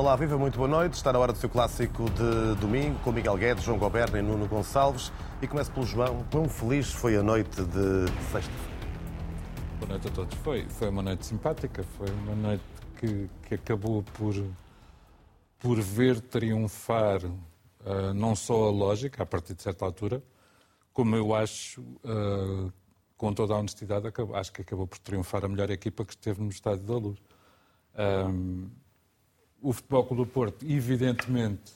Olá, viva, muito boa noite. Está na hora do seu clássico de domingo com Miguel Guedes, João Goberno e Nuno Gonçalves. E começo pelo João. Quão feliz foi a noite de sexta-feira? Boa noite a todos. Foi, foi uma noite simpática, foi uma noite que, que acabou por, por ver triunfar uh, não só a lógica, a partir de certa altura, como eu acho, uh, com toda a honestidade, acabou, acho que acabou por triunfar a melhor equipa que esteve no Estádio da Luz. Um, o Futebol Clube do Porto, evidentemente,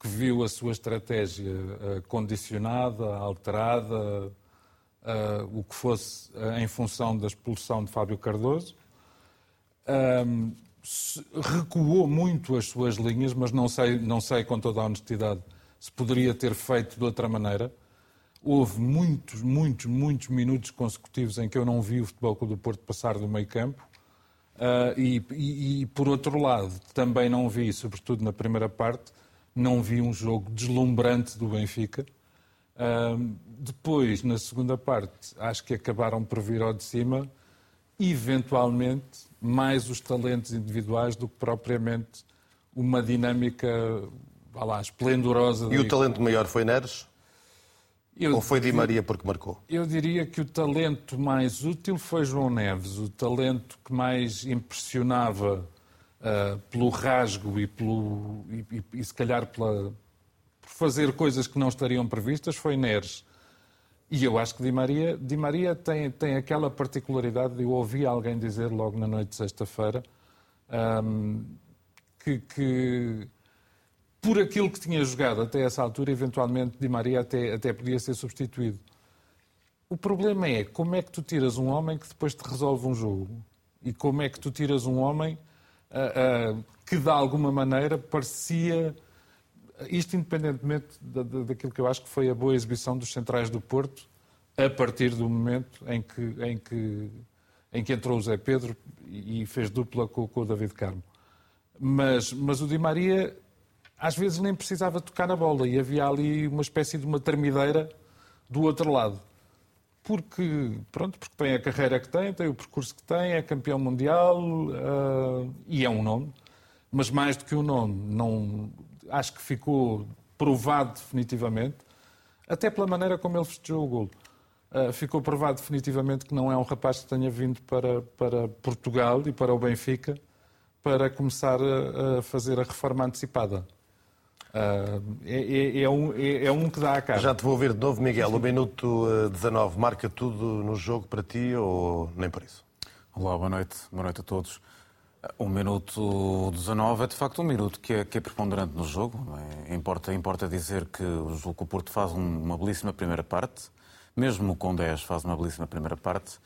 que viu a sua estratégia uh, condicionada, alterada, uh, o que fosse uh, em função da expulsão de Fábio Cardoso. Um, recuou muito as suas linhas, mas não sei, não sei com toda a honestidade se poderia ter feito de outra maneira. Houve muitos, muitos, muitos minutos consecutivos em que eu não vi o Futebol Clube do Porto passar do meio campo. Uh, e, e, e, por outro lado, também não vi, sobretudo na primeira parte, não vi um jogo deslumbrante do Benfica. Uh, depois, na segunda parte, acho que acabaram por vir ao de cima, eventualmente, mais os talentos individuais do que propriamente uma dinâmica, vá lá, esplendorosa. E o talento maior foi Neres? Eu, Ou foi Di Maria porque marcou? Eu diria que o talento mais útil foi João Neves. O talento que mais impressionava uh, pelo rasgo e, pelo, e, e, se calhar pela, por fazer coisas que não estariam previstas foi Neres. E eu acho que Di Maria, Di Maria tem, tem aquela particularidade, eu ouvi alguém dizer logo na noite de sexta-feira, um, que, que por aquilo que tinha jogado até essa altura, eventualmente Di Maria até, até podia ser substituído. O problema é como é que tu tiras um homem que depois te resolve um jogo e como é que tu tiras um homem uh, uh, que de alguma maneira parecia, isto independentemente da, da, daquilo que eu acho que foi a boa exibição dos centrais do Porto, a partir do momento em que, em que, em que entrou o Zé Pedro e fez dupla com, com o David Carmo. Mas, mas o Di Maria às vezes nem precisava tocar na bola e havia ali uma espécie de uma termideira do outro lado. Porque, pronto, porque tem a carreira que tem, tem o percurso que tem, é campeão mundial uh, e é um nome. Mas mais do que um nome, não, acho que ficou provado definitivamente, até pela maneira como ele festejou o golo. Uh, ficou provado definitivamente que não é um rapaz que tenha vindo para, para Portugal e para o Benfica para começar a, a fazer a reforma antecipada. Uh, é, é, é, um, é, é, um, que dá a cara. Já te vou ouvir de novo, Miguel. O minuto 19 marca tudo no jogo para ti ou nem por isso? Olá, boa noite. Boa noite a todos. O minuto 19 é de facto um minuto que é, que é preponderante no jogo. É? Importa, importa dizer que o jogo que o Porto faz uma belíssima primeira parte, mesmo com 10 faz uma belíssima primeira parte,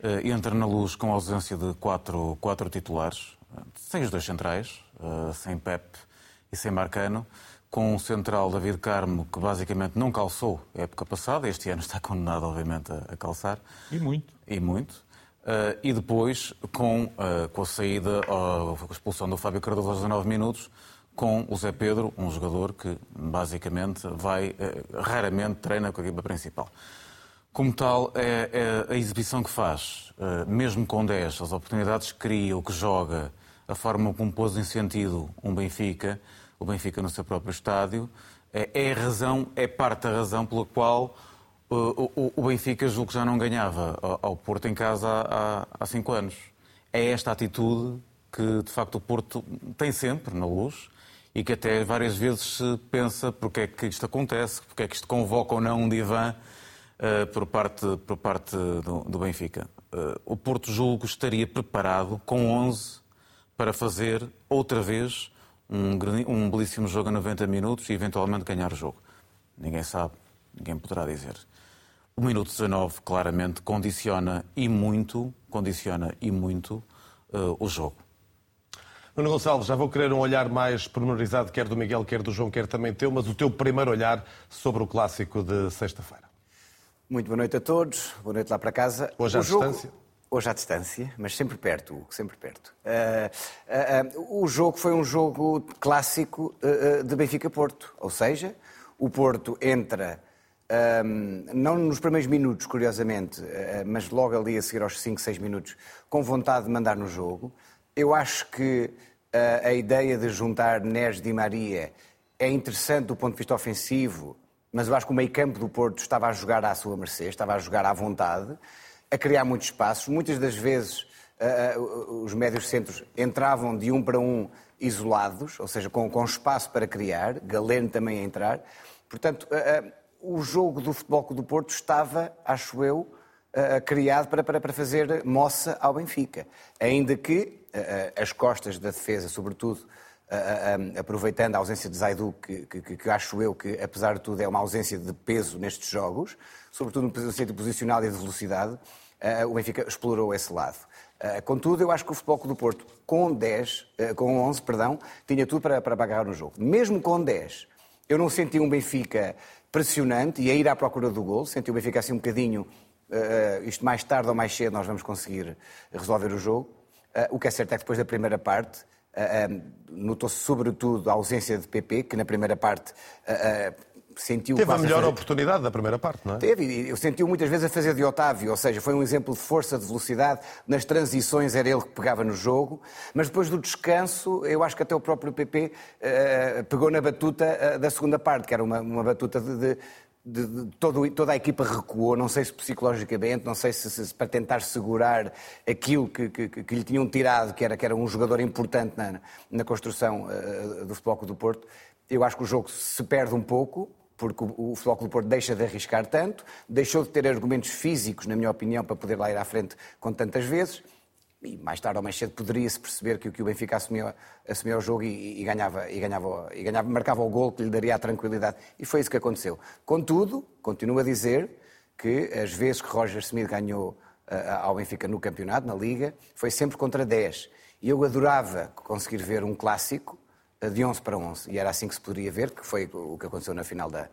uh, entra na luz com a ausência de quatro, quatro titulares, sem os dois centrais, uh, sem Pep e sem Marcano com o central David Carmo, que basicamente não calçou a época passada, este ano está condenado, obviamente, a, calçar. E muito. E muito. Uh, e depois, com, uh, com a saída, uh, a expulsão do Fábio Cardoso aos 19 minutos, com o Zé Pedro, um jogador que basicamente vai, raramente treina com a equipa principal. Como tal, é, é a exibição que faz, mesmo com 10, as oportunidades que cria, o que joga, a forma como pôs em sentido um Benfica, o Benfica no seu próprio estádio, é, é a razão, é parte da razão pela qual uh, o, Benfica julgo que já não ganhava ao Porto em casa há, há cinco anos. É esta atitude que, de facto, o Porto tem sempre na luz e que até várias vezes se pensa porque é que isto acontece, porque é que isto convoca ou não um divã uh, por parte, por parte do, do Benfica. Uh, o Porto julgo estaria preparado com 11 para fazer outra vez um, um belíssimo jogo a 90 minutos e eventualmente ganhar o jogo. Ninguém sabe, ninguém poderá dizer. O minuto 19 claramente condiciona e muito, condiciona e muito uh, o jogo. Nuno Gonçalves, já vou querer um olhar mais pormenorizado, quer do Miguel, quer do João, quer também teu, mas o teu primeiro olhar sobre o clássico de sexta-feira. Muito boa noite a todos, boa noite lá para casa. Hoje à jogo... distância? Hoje à distância, mas sempre perto, sempre perto. Uh, uh, uh, o jogo foi um jogo clássico de Benfica-Porto, ou seja, o Porto entra, não nos primeiros minutos, curiosamente, mas logo ali a seguir aos 5, 6 minutos, com vontade de mandar no jogo. Eu acho que a ideia de juntar Neres Di Maria é interessante do ponto de vista ofensivo, mas eu acho que o meio campo do Porto estava a jogar à sua mercê, estava a jogar à vontade, a criar muitos espaços. Muitas das vezes os médios centros entravam de um para um isolados, ou seja, com, com espaço para criar, Galeno também a entrar. Portanto, o jogo do Futebol do Porto estava, acho eu, criado para, para, para fazer moça ao Benfica. Ainda que as costas da defesa, sobretudo, aproveitando a ausência de Zaidu, que, que, que, acho eu que, apesar de tudo, é uma ausência de peso nestes jogos, sobretudo no sentido posicional e de velocidade, o Benfica explorou esse lado. Contudo, eu acho que o Futebol do Porto, com 10, com 11, perdão, tinha tudo para, para agarrar no jogo. Mesmo com 10, eu não senti um Benfica pressionante e a ir à procura do gol, senti o Benfica assim um bocadinho isto mais tarde ou mais cedo nós vamos conseguir resolver o jogo. O que é certo é que depois da primeira parte notou-se sobretudo a ausência de PP, que na primeira parte sentiu... Teve a melhor a oportunidade da primeira parte, não é? Teve, eu sentiu muitas vezes a fazer de Otávio, ou seja, foi um exemplo de força, de velocidade, nas transições era ele que pegava no jogo, mas depois do descanso, eu acho que até o próprio PP pegou na batuta da segunda parte, que era uma, uma batuta de, de de, de, todo, toda a equipa recuou, não sei se psicologicamente, não sei se, se para tentar segurar aquilo que, que, que, lhe tinham tirado, que era, que era um jogador importante na, na construção uh, do Futebol do Porto. Eu acho que o jogo se perde um pouco, porque o, o Futebol do Porto deixa de arriscar tanto, deixou de ter argumentos físicos, na minha opinião, para poder lá ir à frente com tantas vezes e mais tarde ou mais cedo poderia-se perceber que, que o Benfica assumia, assumia o jogo e, e, ganhava, e, ganhava, e ganhava, marcava o gol que lhe daria a tranquilidade. E foi isso que aconteceu. Contudo, continuo a dizer que as vezes que Roger Smith ganhou ao Benfica no campeonato, na Liga, foi sempre contra 10. E eu adorava conseguir ver um clássico de 11 para 11. E era assim que se poderia ver, que foi o que aconteceu na final da,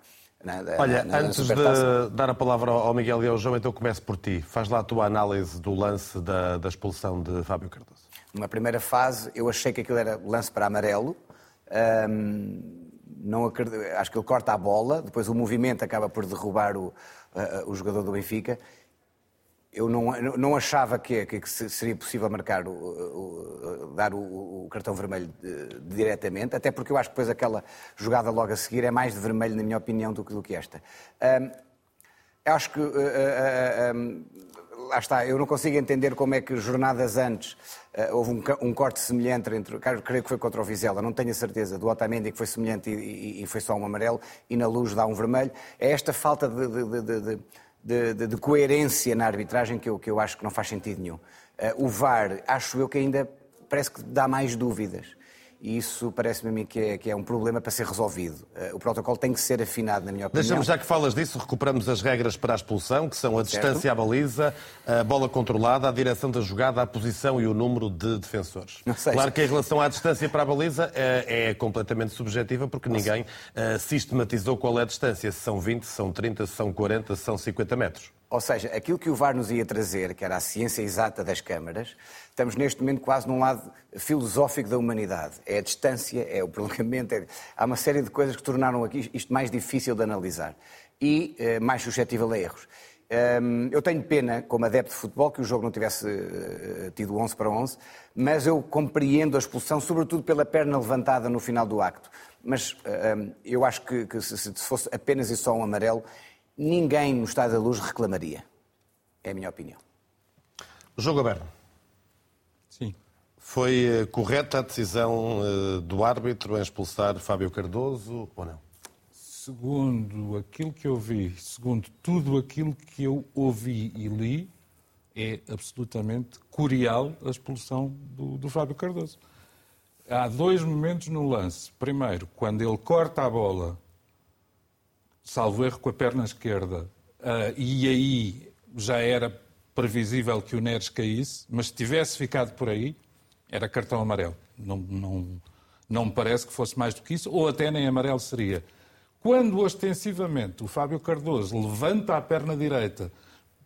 Olha, na, antes de dar a palavra ao Miguel e ao João, então começo por ti. Faz lá a tua análise do lance da, da expulsão de Fábio Cardoso. Numa primeira fase, eu achei que aquilo era lance para amarelo. Não acredito, acho que ele corta a bola, depois o movimento acaba por derrubar o, uh, o jogador do Benfica eu não, não achava que, que, seria possível marcar, o, o, dar o, o, cartão vermelho de, diretamente, até porque eu acho que depois aquela jogada logo a seguir é mais de vermelho, na minha opinião, do que, do que esta. Um, acho que. Uh, uh, um, lá está, eu não consigo entender como é que jornadas antes uh, houve um, um, corte semelhante entre. Creio que foi contra o Vizela, não tenho a certeza, do Otamendi que foi semelhante e, e, e, foi só um amarelo, e na luz dá um vermelho. É esta falta de, de, de de, de, de, coerência na arbitragem que eu, que eu acho que não faz sentido nenhum. Uh, o VAR, acho eu que ainda parece que dá mais dúvidas. E isso parece-me a mim que é, que é, um problema para ser resolvido. Uh, o protocolo tem que ser afinado, na minha opinião. Deixa-me, já que falas disso, recuperamos as regras para a expulsão, que são a certo. distância à baliza, a bola controlada, a direção da jogada, a posição e o número de defensores. Claro que em relação à distância para a baliza é, é completamente subjetiva, porque ninguém uh, sistematizou qual é a distância. Se são 20, se são 30, se são 40, se são 50 metros. Ou seja, aquilo que o VAR nos ia trazer, que era a ciência exata das câmaras, estamos neste momento quase num lado filosófico da humanidade. É a distância, é o prolongamento, é... há uma série de coisas que tornaram aqui isto mais difícil de analisar e eh, mais suscetível a erros. Um, eu tenho pena, como adepto de futebol, que o jogo não tivesse uh, tido 11 para 11, mas eu compreendo a expulsão, sobretudo pela perna levantada no final do acto. Mas uh, eu acho que, que se, se, fosse apenas e só um amarelo, ninguém no Estado da Luz reclamaria. É a minha opinião. Jogo aberto. Foi eh, correta a decisão eh, do árbitro em expulsar Fábio Cardoso ou não? Segundo aquilo que eu vi, segundo tudo aquilo que eu ouvi e li, é absolutamente curial a expulsão do, do Fábio Cardoso. Há dois momentos no lance. Primeiro, quando ele corta a bola salvo erro, com a perna esquerda. Uh, e aí já era previsível que o Neres caísse, mas se tivesse ficado por aí, era cartão amarelo. Não, não, não me parece que fosse mais do que isso, ou até nem amarelo seria. Quando ostensivamente o Fábio Cardoso levanta a perna direita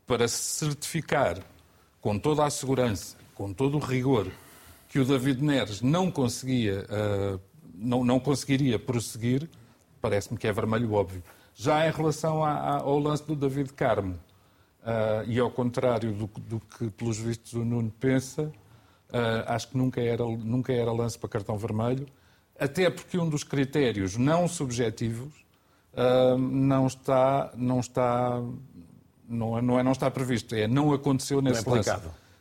para certificar, com toda a segurança, com todo o rigor, que o David Neres não conseguia, uh, não, não conseguiria prosseguir, parece-me que é vermelho óbvio. Já em relação ao lance do David Carmo, uh, e ao contrário do, do, que, pelos vistos, o Nuno pensa, acho que nunca era, nunca era lance para cartão vermelho, até porque um dos critérios não subjetivos uh, não está, não está, não é, não, é, não está previsto, é não aconteceu nesse não é lance.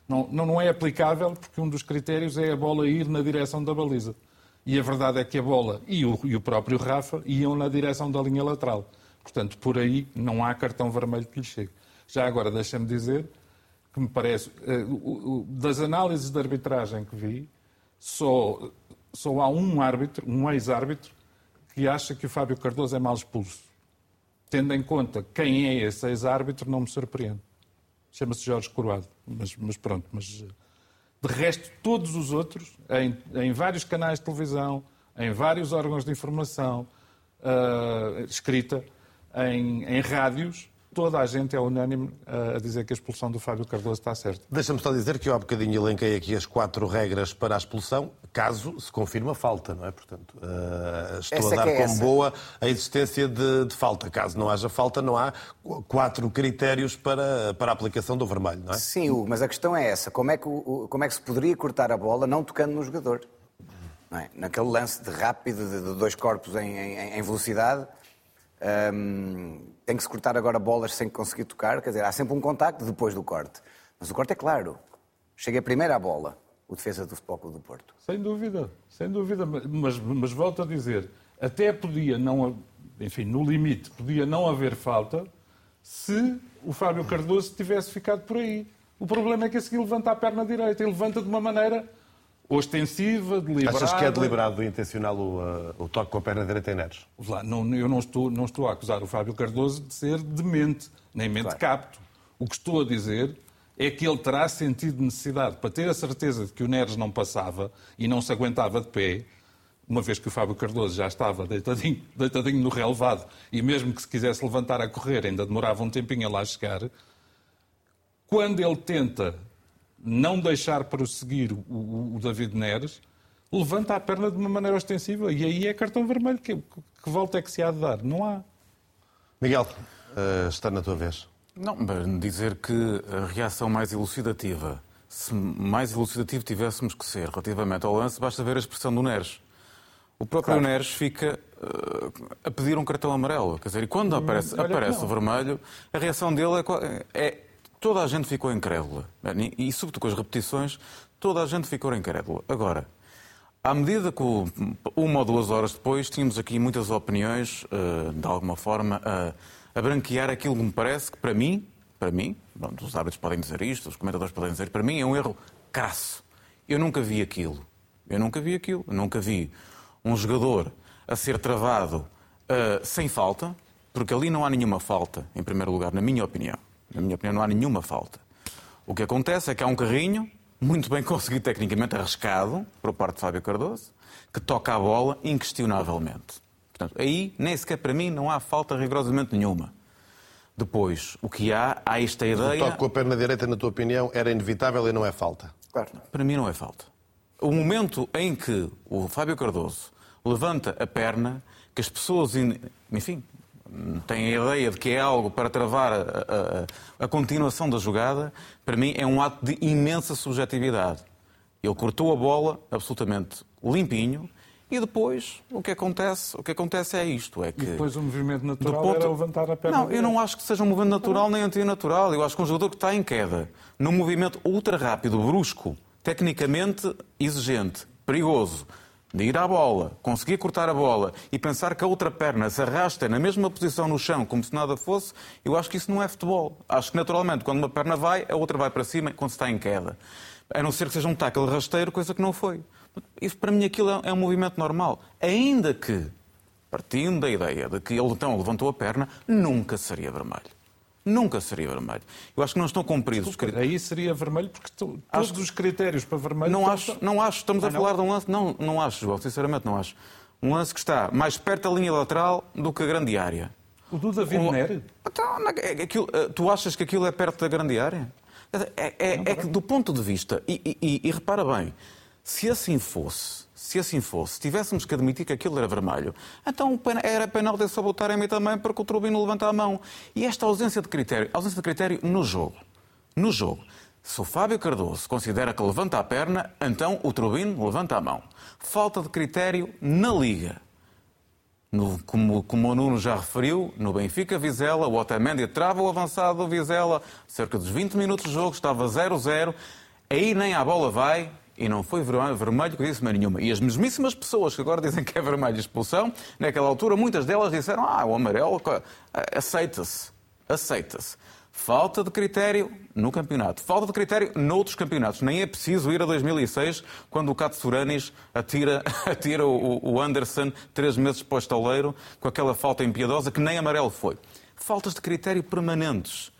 Não, não, não é aplicável porque um dos critérios é a bola ir na direção da baliza. E a verdade é que a bola e o, e o próprio Rafa iam na direção da linha lateral. Portanto, por aí não há cartão vermelho que lhe chegue. Já agora, deixa-me dizer que me parece, eh, das análises de arbitragem que vi, só, só há um árbitro, um ex-árbitro, que acha que o Fábio Cardoso é mal expulso. Tendo em conta quem é esse ex-árbitro, não me surpreende. Chama-se Jorge Coroado. Mas, mas, pronto, mas de resto, todos os outros, em, em vários canais de televisão, em vários órgãos de informação uh, escrita, em, em rádios, toda a gente é unânime a dizer que a expulsão do Fábio Cardoso está certa. Deixa-me só dizer que eu há bocadinho elenquei aqui as quatro regras para a expulsão, caso se confirme a falta, não é? Portanto, uh, estou essa a dar é como essa. boa a existência de, de, falta. Caso não haja falta, não há quatro critérios para, para a aplicação do vermelho, não é? Sim, Hugo, mas a questão é essa. Como é que, como é que se poderia cortar a bola não tocando no jogador? É? Naquele lance de rápido, de, de dois corpos em, em, em velocidade, um, tem que se cortar agora bolas sem conseguir tocar, quer dizer, há sempre um contacto depois do corte. Mas o corte é claro. Chega primeiro à bola, o defesa do Futebol Clube do Porto. Sem dúvida, sem dúvida. Mas, mas volto a dizer, até podia não, enfim, no limite, podia não haver falta se o Fábio Cardoso tivesse ficado por aí. O problema é que a seguir levanta a perna direita e levanta de uma maneira ostensiva, deliberada. Achas que é deliberado e intencional o, uh, o toque com a perna direita em Neres? Não, eu não estou, não estou a acusar o Fábio Cardoso de ser demente, nem mente claro. capto. O que estou a dizer é que ele terá sentido necessidade, para ter a certeza de que o Neres não passava e não se aguentava de pé, uma vez que o Fábio Cardoso já estava deitadinho, deitadinho no relevado e mesmo que se quisesse levantar a correr ainda demorava um tempinho a lá chegar, quando ele tenta não deixar prosseguir o, o, o David Neres, levanta a perna de uma maneira ostensiva e aí é cartão vermelho. Que, que volta é que se há de dar? Não há. Miguel, uh, está na tua vez. Não, dizer que a reação mais elucidativa, se mais elucidativo tivéssemos que ser relativamente ao lance, basta ver a expressão do Neres. O próprio claro. Neres fica uh, a pedir um cartão amarelo. Quer dizer, e quando hum, aparece, aparece o vermelho, a reação dele é, é toda a gente ficou incrédula. E, sobretudo com as repetições, toda a gente ficou incrédula. Agora, à medida que uma ou duas horas depois tínhamos aqui muitas opiniões, eh, de alguma forma, a, branquear aquilo que me parece que, para mim, para mim, os árbitros podem dizer isto, os comentadores podem dizer, para mim é um erro crasso. Eu nunca vi aquilo. Eu nunca vi aquilo. Eu nunca vi um jogador a ser travado uh, sem falta, porque ali não há nenhuma falta, em primeiro lugar, na minha opinião. Na minha opinião, não há nenhuma falta. O que acontece é que há um carrinho, muito bem conseguido tecnicamente, arriscado, por parte de Fábio Cardoso, que toca a bola inquestionavelmente. Portanto, aí, nem sequer para mim, não há falta rigorosamente nenhuma. Depois, o que há, há esta ideia... O toque com a perna direita, na tua opinião, era inevitável e não é falta? Claro. Para mim não é falta. O momento em que o Fábio Cardoso levanta a perna, que as pessoas, enfim, têm a ideia de que é algo para travar a, a, a, continuação da jogada, para mim é um ato de imensa subjetividade. Ele cortou a bola absolutamente limpinho e depois o que acontece, o que acontece é isto, é que e depois o movimento natural ponto... era levantar a perna. Não, eu não acho que seja um movimento natural nem antinatural. Eu acho que um jogador que está em queda, num movimento ultra rápido, brusco, tecnicamente exigente, perigoso, de ir à bola, conseguir cortar a bola e pensar que a outra perna se arrasta na mesma posição no chão como se nada fosse, eu acho que isso não é futebol. Acho que naturalmente quando uma perna vai, a outra vai para cima quando se está em queda. A não ser que seja um tackle rasteiro, coisa que não foi. Isso para mim aquilo é um movimento normal. Ainda que, partindo da ideia de que ele então levantou a perna, nunca seria vermelho nunca seria vermelho. Eu acho que não estão cumpridos os critérios. Aí seria vermelho porque tu, todos acho... os critérios para vermelho. Não acho, não acho. Estamos ah, a falar não? de um lance. Não, não acho, João, sinceramente não acho. Um lance que está mais perto da linha lateral do que a grande área. O do David um... Nery? Então, é, aquilo, eh, tu achas que aquilo é perto da grande área? É, é, é que, do ponto de vista, e, e, e repara bem, se assim fosse, se assim fosse, se tivéssemos que admitir que aquilo era vermelho, então era penal de sabotar em mim também porque o Trubino levanta a mão. E esta ausência de critério, ausência de critério no jogo, no jogo, Se o Fábio Cardoso considera que levanta a perna, então o Trubino levanta a mão. Falta de critério na Liga. No, como, como, o Nuno já referiu, no Benfica Vizela, o Otamendi trava o avançado do Vizela, cerca dos 20 minutos de jogo, estava 0-0, aí nem a bola vai, e não foi vermelho que disse mais nenhuma. E as mesmíssimas pessoas que agora dizem que é vermelho expulsão, naquela altura, muitas delas disseram: ah, o amarelo aceita-se. Aceita-se. Falta de critério no campeonato. Falta de critério noutros campeonatos. Nem é preciso ir a 2006, quando o Katsuranis atira, atira o, o Anderson três meses para o estaleiro, com aquela falta impiedosa que nem amarelo foi. Faltas de critério permanentes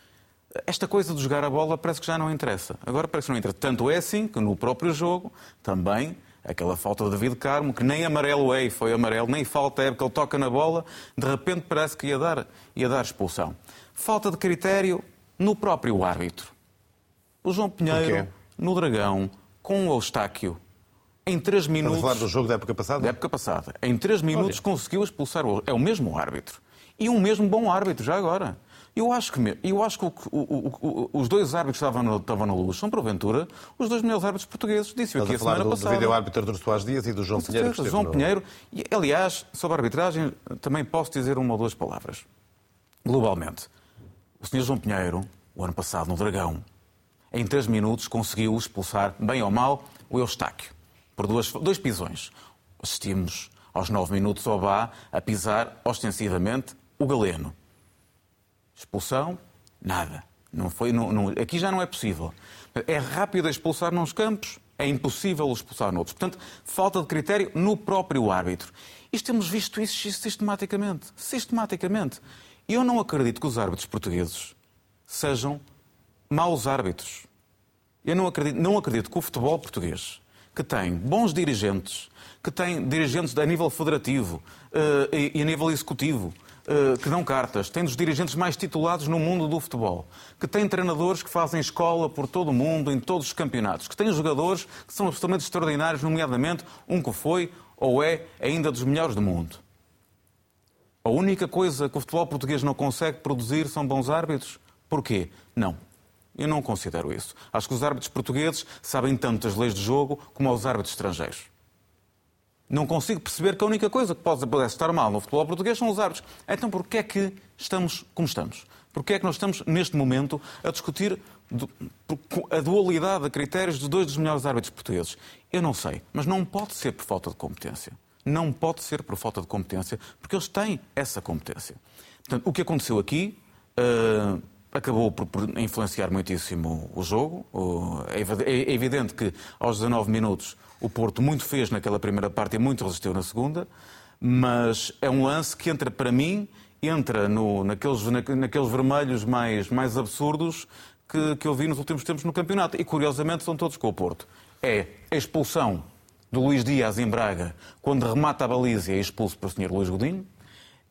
esta coisa de jogar a bola parece que já não interessa. Agora parece que não interessa. Tanto é assim que no próprio jogo também aquela falta de David Carmo, que nem amarelo é e foi amarelo, nem falta é porque ele toca na bola, de repente parece que ia dar, ia dar expulsão. Falta de critério no próprio árbitro. O João Pinheiro, no Dragão, com o Eustáquio, em três minutos... Estás a falar do jogo da época passada? Da época passada. Em três minutos Olha. conseguiu expulsar o... É o mesmo árbitro. E um mesmo bom árbitro, já agora. Eu acho que, eu acho que o, o, o, os dois árbitros que estavam, no, estavam na luz são, porventura, os dois melhores árbitros portugueses. Disse-o aqui a, a semana do, passada. do vídeo-árbitro do Soares Dias e do João Pinheiro. Que João no... Pinheiro. E, aliás, sobre a arbitragem, também posso dizer uma ou duas palavras. Globalmente, o Sr. João Pinheiro, o ano passado, no Dragão, em três minutos conseguiu expulsar, bem ou mal, o Eustáquio, por duas, dois pisões. Assistimos aos nove minutos ao Bá a pisar ostensivamente o Galeno. Expulsão? Nada. Não foi, não, não, aqui já não é possível. É rápido expulsar nos campos, é impossível expulsar noutros. Portanto, falta de critério no próprio árbitro. Isto temos visto isso sistematicamente. Sistematicamente. E eu não acredito que os árbitros portugueses sejam maus árbitros. Eu não acredito, não acredito que o futebol português, que tem bons dirigentes, que tem dirigentes a nível federativo uh, e, e a nível executivo, que dão cartas, tem dos dirigentes mais titulados no mundo do futebol, que tem treinadores que fazem escola por todo o mundo, em todos os campeonatos, que tem jogadores que são absolutamente extraordinários, nomeadamente um que foi ou é ainda dos melhores do mundo. A única coisa que o futebol português não consegue produzir são bons árbitros? Porquê? Não. Eu não considero isso. Acho que os árbitros portugueses sabem tanto as leis de jogo como os árbitros estrangeiros. Não consigo perceber que a única coisa que pode, estar mal no futebol português são os árbitros. Então porquê é que estamos como estamos? Porquê é que nós estamos, neste momento, a discutir a dualidade de critérios de dois dos melhores árbitros portugueses? Eu não sei, mas não pode ser por falta de competência. Não pode ser por falta de competência, porque eles têm essa competência. Portanto, o que aconteceu aqui uh, acabou por, por, influenciar muitíssimo o jogo. Uh, é evidente que aos 19 minutos o Porto muito fez naquela primeira parte e muito resistiu na segunda, mas é um lance que entra para mim, entra no, naqueles, naqueles vermelhos mais, mais absurdos que, que eu vi nos últimos tempos no campeonato. E curiosamente são todos com o Porto. É a expulsão do Luís Dias em Braga, quando remata a baliza e é expulso para o Sr. Luís Godinho.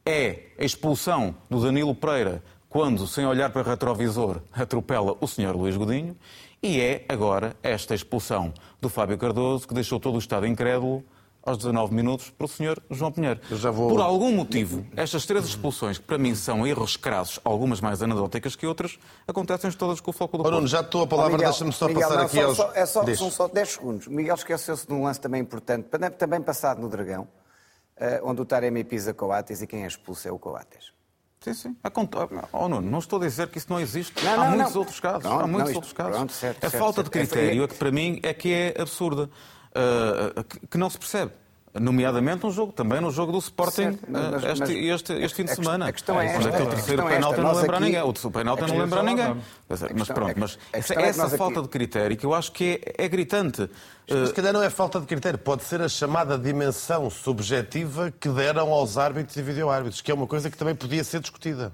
É a expulsão do Danilo Pereira, quando, sem olhar para o retrovisor, atropela o Sr. Luís Godinho. E é agora esta expulsão do Fábio Cardoso que deixou todo o Estado incrédulo aos 19 minutos para o Sr. João Pinheiro. Vou... Por algum motivo, estas três expulsões, que para mim são erros crassos, algumas mais anedóticas que outras, acontecem todas com o foco do oh, Nuno, já estou a palavra, deixa-me só Miguel, passar não, aqui só, aos... Só, é só, são só 10 segundos. Miguel esqueceu-se de um lance também importante, também passado no Dragão, eh, onde o Taremi pisa Coates e quem é expulso é o Coates. Sim, sim. Oh, Nuno, não estou a dizer que isso não existe. Não, Há não, muitos não. outros casos. Há muitos outros casos. Pronto, certo, a certo, falta certo. de critério é que para mim é que é absurda, uh, que não se percebe nomeadamente um jogo, também no jogo do Sporting certo, mas, este, mas, este, este, fim de semana. A questão é esta. Aquele terceiro é penalti não lembra aqui... ninguém. O penalti não lembra ninguém. Mas pronto, mas essa, é essa falta aqui... de critério que eu acho que é, é gritante. Mas se calhar não é falta de critério, pode ser a chamada dimensão subjetiva que deram aos árbitros e vídeo-árbitros, que é uma coisa que também podia ser discutida.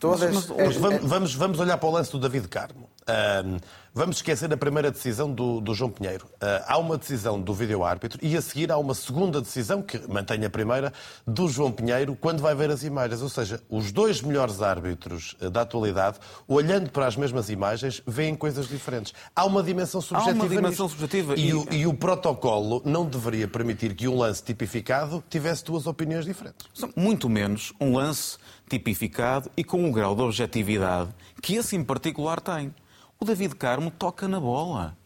Todas... Mas, mas, vamos, vamos, vamos olhar para o lance do David Carmo. Uh, vamos esquecer a primeira decisão do, do João Pinheiro. Uh, há uma decisão do vídeo-árbitro e a seguir há uma segunda decisão, que mantém a primeira, do João Pinheiro, quando vai ver as imagens. Ou seja, os dois melhores árbitros uh, da atualidade, olhando para as mesmas imagens, veem coisas diferentes. Há uma dimensão subjetiva. Há uma dimensão subjetiva. E, e... O, e o protocolo não deveria permitir que um lance tipificado tivesse duas opiniões diferentes. Muito menos um lance tipificado e com um grau de objetividade que esse em particular tem. O David Carmo toca na bola.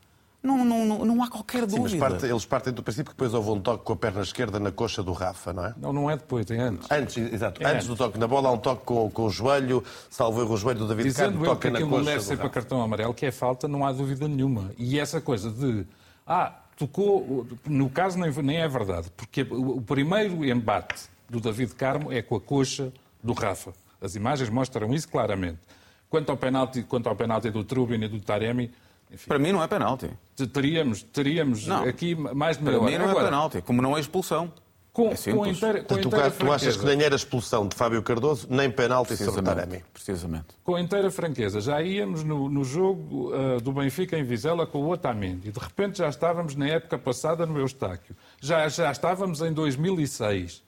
Não, não, não, não há qualquer Sim, dúvida. Mas parte, eles partem do princípio que depois houve um toque com a perna esquerda na coxa do Rafa, não é? Não, não é depois, é antes. Antes, exato. É antes, do toque na bola há um toque com, com o joelho, salvo erro o joelho do David Dizendo Carmo, toca na coxa deve ser para cartão amarelo, que é falta, não há dúvida nenhuma. E essa coisa de... Ah, tocou... No caso nem, nem é verdade, porque o primeiro embate do David Carmo é com a coxa do Rafa. As imagens mostram isso claramente. Quanto ao penalti, quanto ao penalti do Trubin e do Taremi, enfim, Para mim não é penalti. Teríamos, teríamos não. aqui mais de meia Para mim não é penalti, como não é expulsão. Com, é com inteira, com tu, tu achas que nem era expulsão de Fábio Cardoso, nem penalti sobre Taremi? Precisamente. Com inteira franqueza, já íamos no, no jogo uh, do Benfica em Vizela com o Otamendi. De repente já estávamos na época passada no Eustáquio. Já, já estávamos em 2006.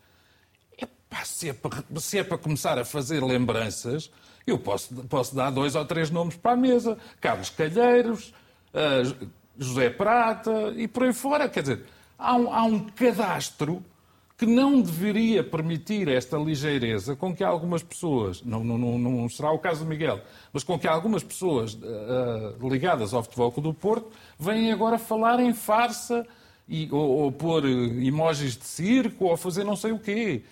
Epá, se, é para, se é para começar a fazer lembranças, eu posso, posso dar dois ou três nomes para a mesa. Carlos Calheiros, uh, José Prata e por aí fora. Quer dizer, há um, há um cadastro que não deveria permitir esta ligeireza com que algumas pessoas, não, não, não, será o caso do Miguel, mas com que algumas pessoas uh, ligadas ao futebol do Porto vêm agora falar em farsa e, ou, ou pôr emojis de circo ou fazer não sei o quê.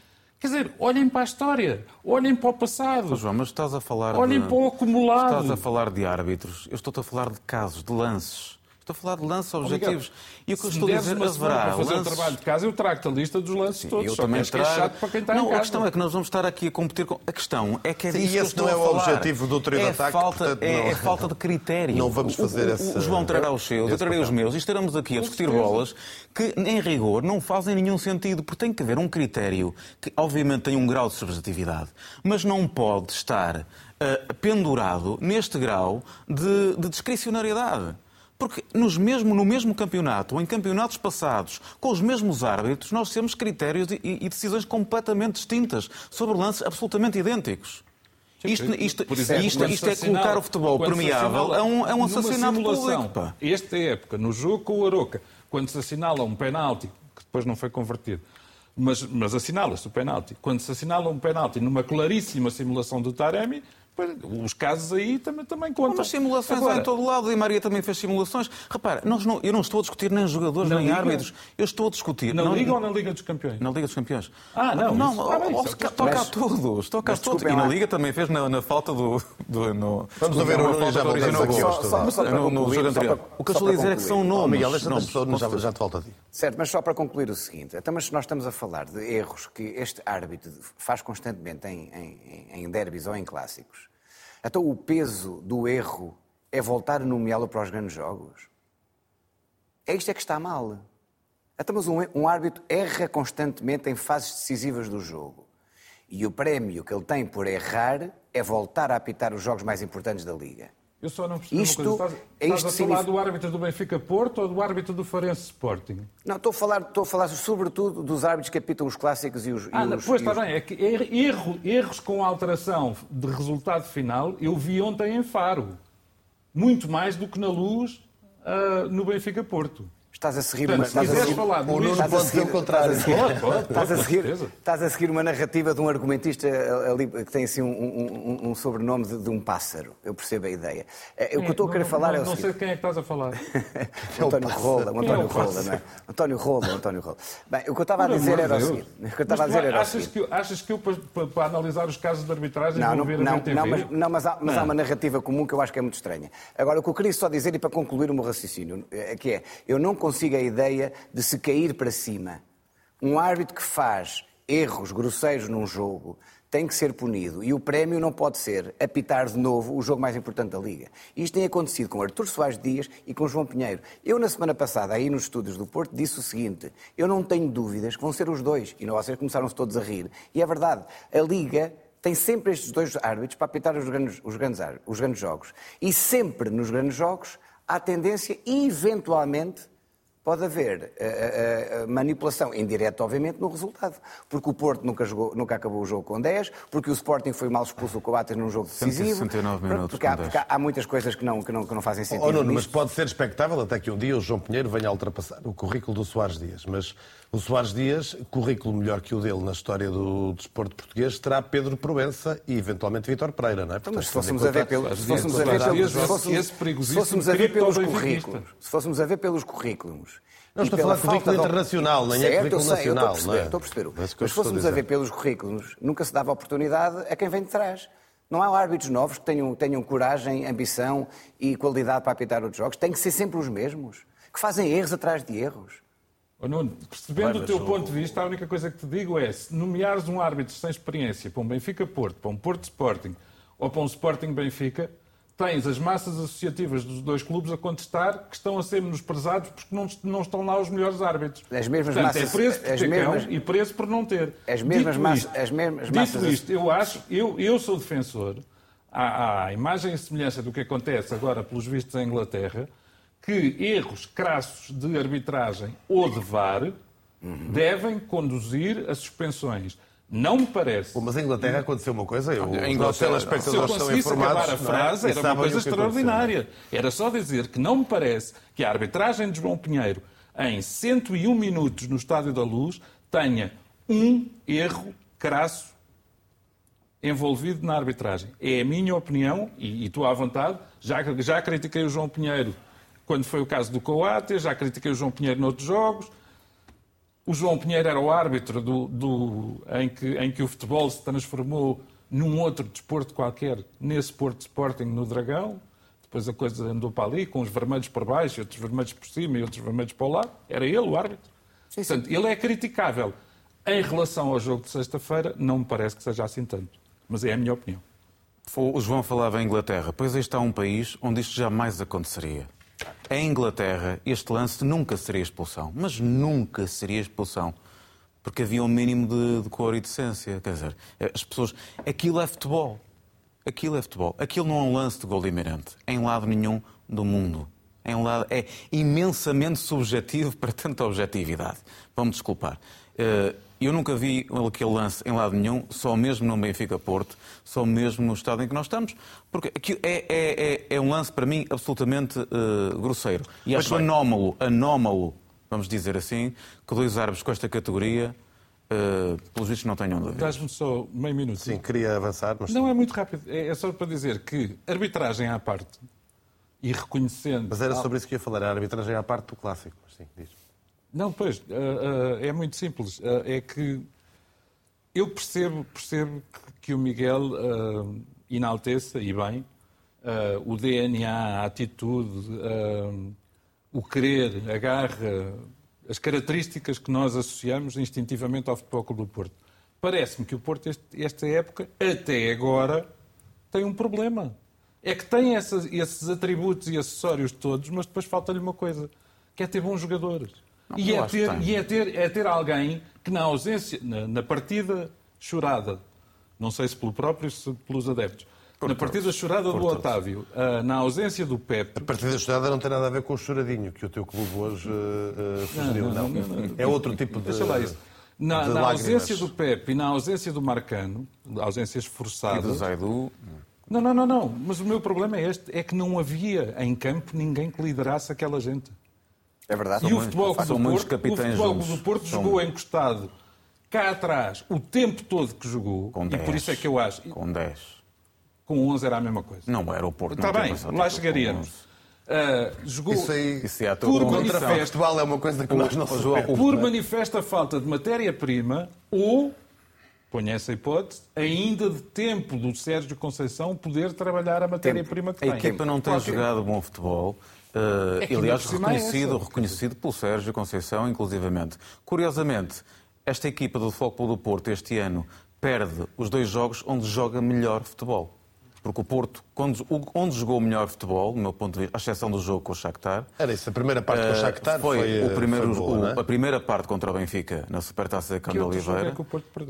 Quer dizer, olhem para a história, olhem para o passado. João, mas estás a falar olhem de... para o acumulado. Estás a falar de árbitros. Eu estou-te a falar de casos, de lances. Estou a falar de lances objetivos. e o que eu estou a dizer é haverá para fazer lances... o trabalho de casa, eu trago-te a lista dos lances Sim, todos. Eu também trago... é chato para quem está não. A questão é que nós vamos estar aqui a competir com... A questão é que é Sim, disso e esse não é o objetivo do trio é de ataque. Falta, portanto, é, não... é, falta de critério. Não vamos fazer o, esse... O João trará os seus, eu trarei os meus e estaremos aqui a discutir bolas que, em rigor, não fazem nenhum sentido, porque tem que haver um critério que, obviamente, tem um grau de subjetividade, mas não pode estar uh, pendurado neste grau de, de discricionariedade. Porque nos mesmo, no mesmo campeonato, ou em campeonatos passados, com os mesmos árbitros, nós temos critérios e, e decisões completamente distintas sobre lances absolutamente idênticos. Isto, isto, isto, isto é colocar o futebol permeável a um, a um assassinato público. Pá. Esta época, no jogo com o Aroca, quando se assinala um penalti, que depois não foi convertido, mas, mas assinala-se o penalti, quando se assinala um penalti numa claríssima simulação do Taremi, os casos aí também, também contam. Mas simulações Agora, há em todo lado. E Maria também fez simulações. Repara, nós não, eu não estou a discutir nem jogadores, nem Liga? árbitros. Eu estou a discutir... Na não, Liga ou na Liga dos Campeões? Na Liga dos Campeões. Ah, não. Não, isso, ah, isso, toca a todos. Toca a todos. E na Liga também fez na, na falta do... do no, Vamos ver o Nuno já voltamos aqui no jogo anterior. O que eu estou a dizer é que são nomes. Miguel, já, já te volto a ti. Certo, mas só para concluir o seguinte. Então, mas nós estamos a falar de erros que este árbitro faz constantemente em, em, em derbys ou em clássicos então o peso do erro é voltar a nomeá-lo para os grandes jogos? É isto é que está mal. Então, mas um, um árbitro erra constantemente em fases decisivas do jogo. E o prémio que ele tem por errar é voltar a apitar os jogos mais importantes da Liga. Eu só não percebo isto, uma coisa. Estás, é estás a falar significa... do árbitro do Benfica Porto ou do árbitro do Farense Sporting? Não, estou a falar, estou a falar sobretudo dos árbitros que apitam os clássicos e os... Ah, e os, pois e está os... bem, é que er, erro, erros com alteração de resultado final eu vi ontem em Faro. Muito mais do que na luz uh, no Benfica Porto. Estás a seguir uma... Estás a seguir, falar o Nuno pode dizer o contrário. Estás a, seguir, estás a seguir uma narrativa de um argumentista ali, que tem assim um, um, um sobrenome de, de, um pássaro. Eu percebo a ideia. É, o que eu estou a querer não, falar não, é o Não sei quem é que estás a falar. António Rola. António é Rola, não é? António Rola, António Rola. Bem, o que eu estava a dizer era o seguinte. O que eu estava a dizer era achas que, achas que eu, para, analisar os casos de arbitragem, não, vou ver não, a TV? Não, mas, há, uma narrativa comum que eu acho que é muito estranha. Agora, o que eu queria só dizer, e para concluir o meu raciocínio, é que é, eu não consigo a ideia de se cair para cima. Um árbitro que faz erros grosseiros num jogo tem que ser punido e o prémio não pode ser apitar de novo o jogo mais importante da Liga. Isto tem acontecido com Artur Soares Dias e com João Pinheiro. Eu, na semana passada, aí nos estúdios do Porto, disse o seguinte: eu não tenho dúvidas que vão ser os dois. E não, vocês começaram-se todos a rir. E é verdade, a Liga tem sempre estes dois árbitros para apitar os grandes, os grandes, os grandes jogos. E sempre nos grandes jogos há tendência, eventualmente, pode haver uh, uh, manipulação indireta, obviamente, no resultado. Porque o Porto nunca, jogou, nunca acabou o jogo com 10, porque o Sporting foi mal expulso com o Coates num jogo decisivo. 169 minutos porque, há, porque há, muitas coisas que não, que não, que não fazem sentido. Oh, Nuno, mas pode ser expectável até que um dia o João Pinheiro venha a ultrapassar o currículo do Soares Dias. Mas o Soares Dias, currículo melhor que o dele na história do desporto português, terá Pedro Proença e eventualmente Vítor Pereira, não é? Portanto, mas se fôssemos a ver pelos, currículos, se fôssemos a ver pelos currículos não estou a falar de currículo internacional, nem é certo, é currículo sei, nacional. Estou a perceber, é? estou a perceber. Mas, Mas se fôssemos a, a ver pelos currículos, nunca se dava oportunidade a quem vem de trás. Não há árbitros novos que tenham, tenham coragem, ambição e qualidade para apitar outros jogos. Tem que ser sempre os mesmos, que fazem erros atrás de erros. Nuno, percebendo o teu ponto de vista, a única coisa que te digo é, se nomeares um árbitro sem experiência para um Benfica-Porto, para um Porto Sporting ou para um Sporting Benfica, tens as massas associativas dos dois clubes a contestar que estão a ser menosprezados porque não, não estão lá os melhores árbitros. As mesmas Portanto, massas, é preço por as ter mesmas, e preço por não ter. As mesmas, massas, isto, as mesmas dito massas... isto, eu acho, eu, eu sou defensor, à, à imagem e semelhança do que acontece agora pelos vistos em Inglaterra, que erros crassos de arbitragem ou de VAR uhum. devem conduzir a suspensões. Não me parece. Pô, mas em Inglaterra aconteceu uma coisa, eu, em Inglaterra, se eu conseguisse acabar a é? frase, era uma coisa extraordinária. Era só dizer que não me parece que a arbitragem de João Pinheiro, em 101 minutos no Estádio da Luz, tenha um erro crasso envolvido na arbitragem. É a minha opinião, e, e estou à vontade, já, já critiquei o João Pinheiro quando foi o caso do Coates, já critiquei o João Pinheiro noutros jogos, o João Pinheiro era o árbitro do, do, em, que, em que o futebol se transformou num outro desporto qualquer, nesse Porto Sporting no Dragão. Depois a coisa andou para ali, com os vermelhos por baixo, outros vermelhos por cima e outros vermelhos para o lado. Era ele o árbitro. Sim, sim. Portanto, ele é criticável. Em relação ao jogo de sexta-feira, não me parece que seja assim tanto. Mas é a minha opinião. O João falava em Inglaterra. Pois aí está um país onde isto jamais aconteceria. Em Inglaterra, este lance nunca seria expulsão, mas nunca seria expulsão. Porque havia um mínimo de, de cor e decência. Quer dizer, as pessoas. Aquilo é futebol. Aquilo é futebol. Aquilo não é um lance de gol imerente. Em lado nenhum do mundo. Em lado, é imensamente subjetivo para tanta objetividade. Vamos desculpar. Eh, eu nunca vi aquele lance em lado nenhum, só mesmo no Benfica Porto, só mesmo no estado em que nós estamos, porque é, é, é, é um lance, para mim, absolutamente uh, grosseiro. E acho anómalo, anómalo, vamos dizer assim, que dois árbitros com esta categoria, uh, pelos vistos, não tenham dúvidas. Dás-me só meio minuto. Sim, queria avançar. Mas... Não, é muito rápido. É, é só para dizer que arbitragem à parte e reconhecendo... Mas era sobre isso que ia falar, a arbitragem à parte do clássico. Mas sim, diz. Não, pois, uh, uh, é muito simples. Uh, é que eu percebo, percebo que, o Miguel enalteça, e bem, o DNA, a atitude, o querer, a garra, as características que nós associamos instintivamente ao Futebol Clube do Porto. Parece-me que o Porto, este, esta época, até agora, tem um problema. É que tem essas, esses atributos e acessórios todos, mas depois falta-lhe uma coisa, que é ter bons jogadores. Não, e, é ter, e é, ter, é ter alguém que, na ausência, na, na, partida chorada, não sei se pelo próprio, se pelos adeptos, por na partida chorada do Otávio, uh, na ausência do Pepe. A partida chorada não tem nada a ver com o choradinho que o teu clube hoje uh, sugeriu, não, não, não, É outro tipo de. Deixa lá isso. Na, na ausência do Pepe e na ausência do Marcano, ausências forçadas. E do Zaidu. Não, não, não, não. Mas o meu problema é este: é que não havia em campo ninguém que liderasse aquela gente. É verdade. E o Futebol do Porto, o futebol do Porto jogou encostado cá atrás o tempo todo que jogou. Com 10. E por isso é que eu acho. Com 10. Com 11 era a mesma coisa. Não era o Porto. Está bem, lá chegaríamos. Uh, jogou isso aí, isso é por manifesto, é uma coisa que nós não sabemos. Por manifesta falta de matéria-prima ou, ponha essa hipótese, ainda de tempo do Sérgio Conceição poder trabalhar a matéria-prima que tem. A equipa não tem jogado bom futebol. Uh, é aliás, reconhecido, é reconhecido pelo Sérgio Conceição, inclusivamente. Curiosamente, esta equipa do Futebol do Porto este ano perde os dois jogos onde joga melhor futebol. Porque o Porto, quando, onde jogou o melhor futebol, do meu ponto de vista, à exceção do jogo com o Shakhtar... Era isso, a primeira parte com o Shakhtar foi, foi o primeiro, foi boa, o, é? a primeira parte contra o Benfica na Supertaça da Câmara Oliveira.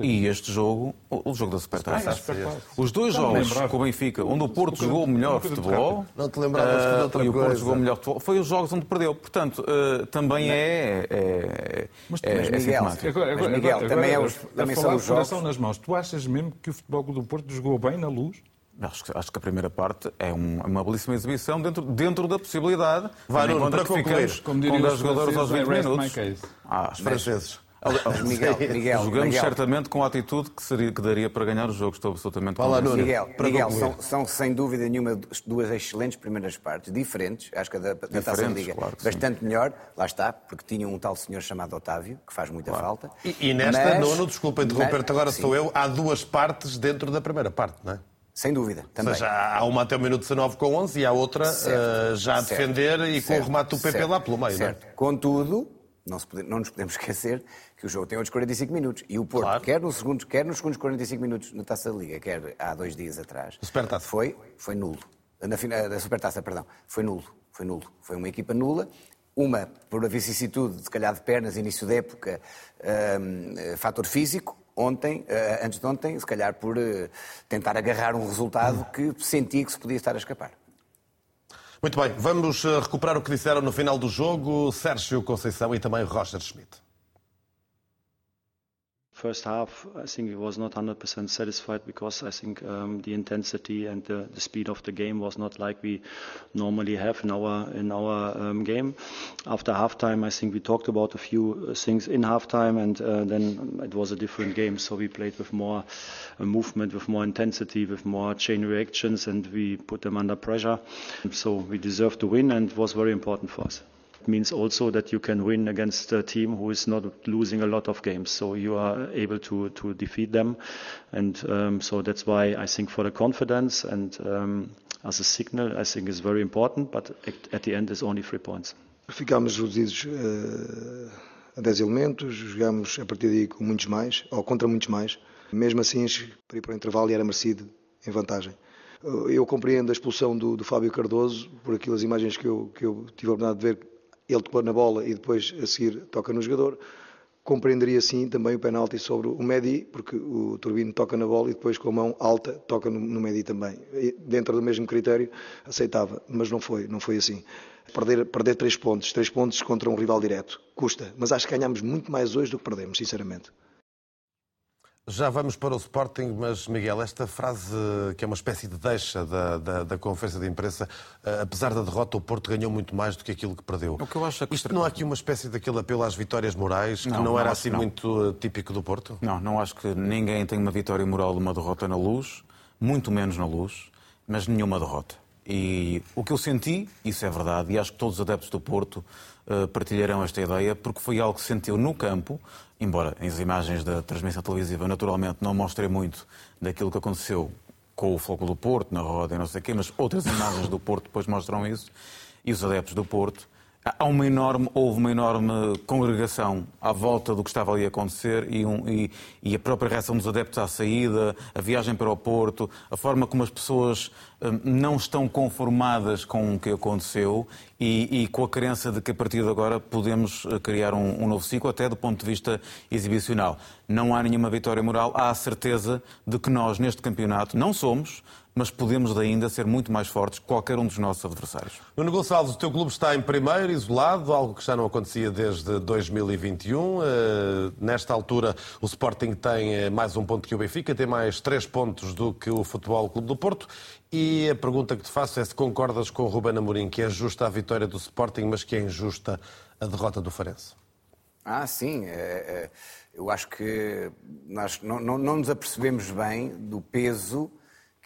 É? E este jogo, o, o jogo da Supertaça. Supertaça. Os dois jogos com o Benfica, onde o Porto jogou o melhor futebol... Não te lembravas de outra e o Porto coisa. jogou o melhor futebol. Foi os jogos onde perdeu. Portanto, eh, também é... é, Mas tu- é, mas é Miguel. Agora- Mas, Miguel, também é os- a também são os de jogos. nas mãos. Tu achas mesmo que o Futebol do Porto jogou bem na luz? Acho que, acho que a primeira parte é um- uma belíssima exibição dentro, dentro da possibilidade. Vai, Nuno, para concluir, como com diriam 10 os jogadores aos 20 franceses, I rest minutos. Ah, Os franceses. Mas Miguel, Miguel, Jogamos Miguel, certamente com a atitude que, seria, que daria para ganhar o jogo. Estou absolutamente lá, convencido. Miguel, Para Miguel são, são sem dúvida nenhuma duas excelentes primeiras partes, diferentes, acho que a da, da Taça da Liga claro que sim. bastante melhor, lá está, porque tinha um tal senhor chamado Otávio, que faz muita falta. E, e nesta, Mas- Nuno, desculpa interromper-te, agora sim, sou eu, há duas partes dentro da primeira parte, não é? Sem dúvida, Ou também. seja, há uma até o minuto 19 com 11 e há outra Certo, eh, já a certo, defender e com o certo, remate do PP certo, lá pelo meio, certo. não é? Contudo, não, pode- não nos podemos esquecer que o jogo tem outros 45 minutos. E o Porto, Claro. quer, nos segundos, quer nos segundos 45 minutos na Taça da Liga, quer há dois dias atrás, Supertaça. foi, foi nulo. Na final da Supertaça, perdão, foi nulo. Foi nulo. Foi uma equipa nula. Uma, por a vicissitude, se calhar de pernas, início da época, hum, eh, fator físico. Ontem, eh, antes de ontem, se calhar por eh, tentar agarrar um resultado que sentia que se podia estar a escapar. Muito bem, vamos eh, recuperar o que disseram no final do jogo Sérgio Conceição e também Roger Schmidt. First half, I think it was not 100% satisfied because I think um, the intensity and the, the speed of the game was not like we normally have in our in our um, game. After halftime, I think we talked about a few uh, things in halftime, and uh, then it was a different game. So we played with more uh, movement, with more intensity, with more chain reactions, and we put them under pressure. So we deserved to win, and it was very important for us means also that you can win against a team who is not losing a lot of games. So you are able to, to defeat them. And um, so that's why I think for the confidence and um, as a signal, I think is very important. But at, the end, it's only three points. Ficámos reduzidos eh, a 10 elementos, jogámos a partir daí com muitos mais, ou contra muitos mais. Mesmo assim, para ir para o intervalo e era merecido em vantagem. Eu compreendo a expulsão do, do Fábio Cardoso, por aquelas imagens que eu, que eu tive a oportunidade de ver, ele tocou na bola e depois a seguir toca no jogador. Compreenderia sim também o penalti sobre o Medi, porque o Turbino toca na bola e depois com a mão alta toca no, Medi também. E dentro do mesmo critério aceitava, mas não foi, não foi assim. Perder, perder três pontos, três pontos contra um rival direto, custa. Mas acho que ganhámos muito mais hoje do que perdemos, sinceramente. Já vamos para o Sporting, mas Miguel, esta frase que é uma espécie de deixa da, da, da conferência de imprensa, eh, apesar da derrota, o Porto ganhou muito mais do que aquilo que perdeu. O que eu acho é que Isto não há aqui uma espécie daquele apelo às vitórias morais que Não, não, era assim não. muito eh, típico do Porto? Não, não acho que ninguém tem uma vitória moral de uma derrota na luz, muito menos na luz, mas nenhuma derrota. E o que eu senti, isso é verdade, e acho que todos os adeptos do Porto eh, partilharão esta ideia, porque foi algo que sentiu no campo, embora as imagens da transmissão televisiva naturalmente não mostrem muito daquilo que aconteceu com o Foco do Porto, na roda e não sei o quê, mas outras imagens do Porto depois mostram isso, e os adeptos do Porto há uma enorme, houve uma enorme congregação à volta do que estava ali a acontecer e, um- e- e a própria reação dos adeptos à saída, a viagem para o Porto, a forma como as pessoas hum, não estão conformadas com o que aconteceu e, e com a crença de que a partir de agora podemos eh, criar um, um novo ciclo, até do ponto de vista exibicional. Não há nenhuma vitória moral, há a certeza de que nós, neste campeonato, não somos, mas podemos ainda ser muito mais fortes que qualquer um dos nossos adversários. Nuno Gonçalves, o teu clube está em primeiro, isolado, algo que já não acontecia desde 2021. Eh, Nesta altura, o Sporting tem eh, mais um ponto que o Benfica, tem mais três pontos do que o Futebol Clube do Porto. E a pergunta que te faço é se concordas com o Ruben Amorim que é justa a vitória do Sporting, mas que é injusta a derrota do Farense. Ah, sim. é, é, eu acho que nós não, não, não nos apercebemos bem do peso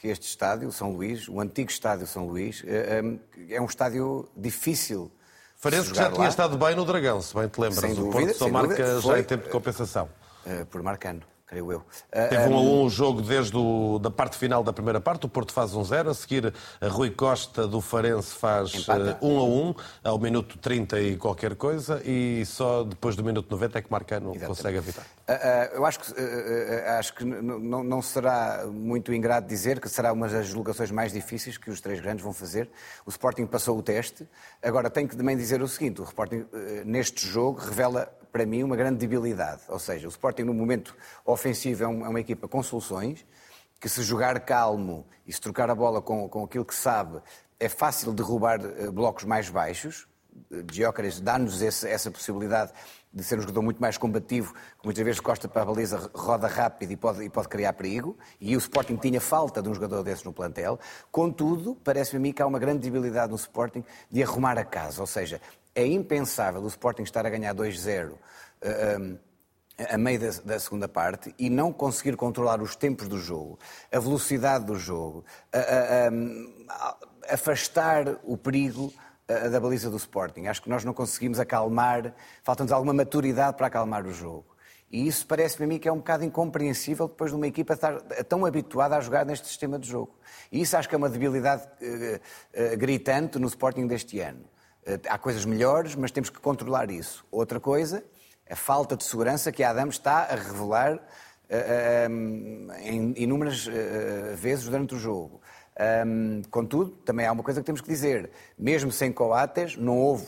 que este estádio, São Luís, o antigo estádio São Luís, é, é- é um estádio difícil. Farense se que já tinha lá, estado bem no Dragão, se bem te lembras. Sem o dúvida, Porto só marca dúvida. já em tempo de compensação. eh, por Marcano. Creio eu. Teve um a um o jogo desde o, da parte final da primeira parte, o Porto faz um zero, a seguir a Rui Costa do Farense faz Empata. um a um, ao minuto 30 e qualquer coisa, e só depois do minuto 90 é que Marcano Exatamente. consegue a vitória. Uh, uh, eu acho que, uh, acho que não, não será muito ingrato dizer que será uma das deslocações mais difíceis que os três grandes vão fazer. O Sporting passou o teste, agora tenho que também dizer o seguinte, o Sporting neste jogo revela para mim, uma grande debilidade. Ou seja, o Sporting, no momento ofensivo, é, é uma equipa com soluções, que se jogar calmo e se trocar a bola com, com aquilo que sabe, é fácil derrubar uh, blocos mais baixos. Diócares dá-nos essa possibilidade de ser um jogador muito mais combativo, que muitas vezes costa para a baliza, roda rápido e pode, e pode criar perigo. E o Sporting tinha falta de um jogador desses no plantel. Contudo, parece-me a mim que há uma grande debilidade no Sporting de arrumar a casa. Ou seja, é impensável o Sporting estar a ganhar 2-0 uh, um, a meio da, da, segunda parte e não conseguir controlar os tempos do jogo, a velocidade do jogo, afastar o perigo da baliza do Sporting. Acho que nós não conseguimos acalmar, falta-nos alguma maturidade para acalmar o jogo. E isso parece-me a mim que é um bocado incompreensível depois de uma equipa estar tão habituada a jogar neste sistema de jogo. E isso acho que é uma debilidade uh, uh, gritante no Sporting deste ano. Eh, há coisas melhores, mas temos que controlar isso. Outra coisa, a falta de segurança que a Adam está a revelar uh, eh, um, eh, em inúmeras uh, vezes durante o jogo. Um, contudo, também há uma coisa que temos que dizer: mesmo sem Coates, não houve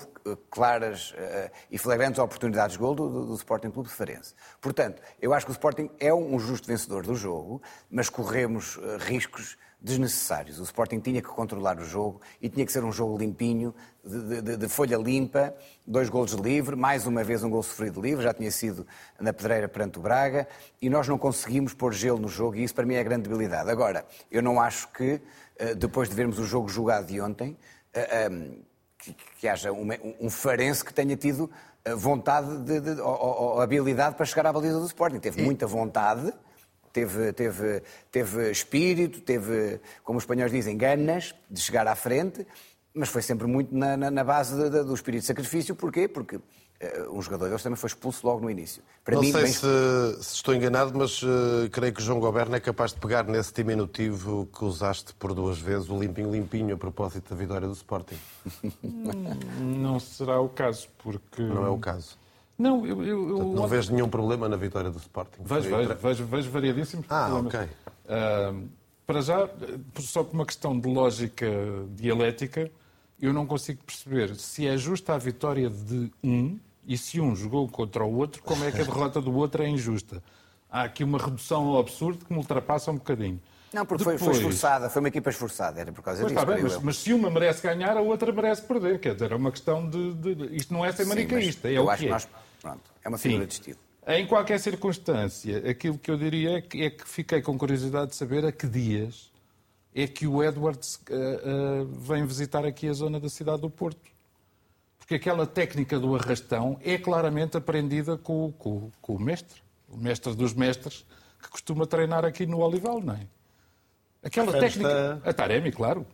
claras uh, e flagrantes oportunidades de gol do, do, do, Sporting Clube de Farense. Portanto, eu acho que o Sporting é um justo vencedor do jogo, mas corremos uh, riscos desnecessários. O Sporting tinha que controlar o jogo e tinha que ser um jogo limpinho, de, de, de folha limpa, dois golos de livre, mais uma vez um gol sofrido de livre, já tinha sido na pedreira perante o Braga, e nós não conseguimos pôr gelo no jogo e isso para mim é a grande debilidade. Agora, eu não acho que, eh, depois de vermos o jogo jogado de ontem, eh, ehm, que, que haja um, um Farense que tenha tido eh, vontade de, de, ou, ou, habilidade para chegar à baliza do Sporting. Teve muita vontade, teve, teve, teve espírito, teve, como os espanhóis dizem, ganas de chegar à frente, mas foi sempre muito na, na, na base de, de, do espírito de sacrifício. Porquê? Porque uh, um jogador deles também foi expulso logo no início. Para Não mim, sei bem... se, se, estou enganado, mas uh, creio que João Goberno é capaz de pegar nesse diminutivo que usaste por duas vezes, o limpinho-limpinho, a propósito da vitória do Sporting. Não será o caso, porque... Não é o caso. Não, eu, eu, eu... Portanto, não vejo nenhum problema na vitória do Sporting. Vejo, vejo, vejo, vejo variadíssimos ah, problemas. ok. Uh, para já, só por uma questão de lógica dialética, eu não consigo perceber se é justa a vitória de um e se um jogou contra o outro, como é que a derrota do outro é injusta. Há aqui uma redução ao absurdo que me ultrapassa um bocadinho. Não, porque Depois... foi, esforçada, foi uma equipa esforçada, era por causa pois disso. Bem, mas, mas, se uma merece ganhar, a outra merece perder. Quer dizer, é uma questão de. de... Isto não é ser manicaísta, é eu o acho que é. Nós... Pronto, é uma figura Sim. de estilo. Em qualquer circunstância, aquilo que eu diria é que, é que, fiquei com curiosidade de saber a que dias é que o Edwards uh, uh, vem visitar aqui a zona da cidade do Porto. Porque aquela técnica do arrastão é claramente aprendida com, com, com o mestre, o mestre dos mestres, que costuma treinar aqui no Olival, não é? Aquela técnica. A Taremi, claro.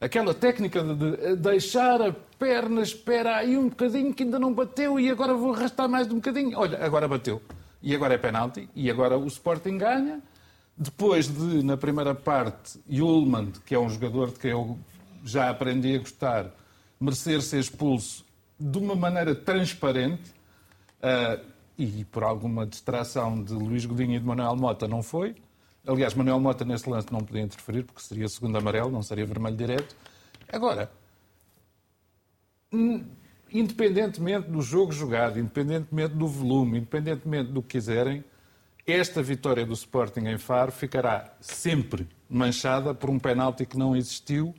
Aquela técnica de deixar a perna, espera aí um bocadinho que ainda não bateu e agora vou arrastar mais um bocadinho. Olha, agora bateu. E agora é penalti. E agora o Sporting ganha. Depois de, na primeira parte, Yulman, que é um jogador de que eu já aprendi a gostar, merecer ser expulso de uma maneira transparente, uh, e por alguma distração de Luís Godinho e de Manuel Mota não foi, Aliás, Manuel Mota nesse lance não podia interferir, porque seria segundo amarelo, não seria vermelho direto. Agora, independentemente do jogo jogado, independentemente do volume, independentemente do que quiserem, esta vitória do Sporting em Faro ficará sempre manchada por um penalti que não existiu,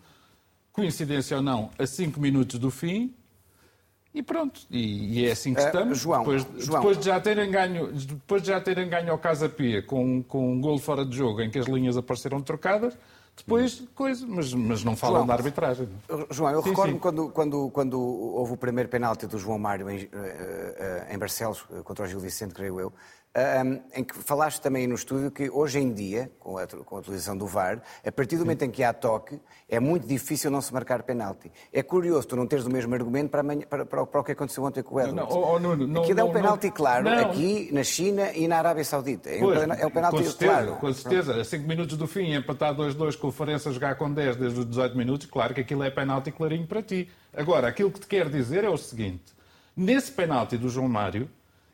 coincidência ou não, a 5 minutos do fim, e pronto, e, e é assim que uh, estamos. João, depois, João. depois, de já terem ganho, depois de já terem ganho ao Casa Pia com, com um gol fora de jogo em que as linhas apareceram trocadas, depois, coisa, mas, mas não falam João, da arbitragem. João, eu recordo-me quando, quando, quando houve o primeiro penalti do João Mário em, uh, em Barcelos contra o Gil Vicente, creio eu, um, em que falaste também no estúdio que hoje em dia, com a, com a utilização do VAR, a partir do momento em que há toque, é muito difícil não se marcar penalti. É curioso tu não teres o mesmo argumento para, amanhã, para, para, para o que aconteceu ontem com o Edwards. Não, oh, oh, não, Aquilo é um penalti claro, aqui na China e na Arábia Saudita. É, pois, um, é um penalti com certeza, claro. Com certeza. A 5 minutos do fim, empatar 2-2 com o Farense a jogar com 10 desde os 18 minutos, claro que aquilo é penalti clarinho para ti. Agora, aquilo que te quero dizer é o seguinte. Nesse penalti do João Mário,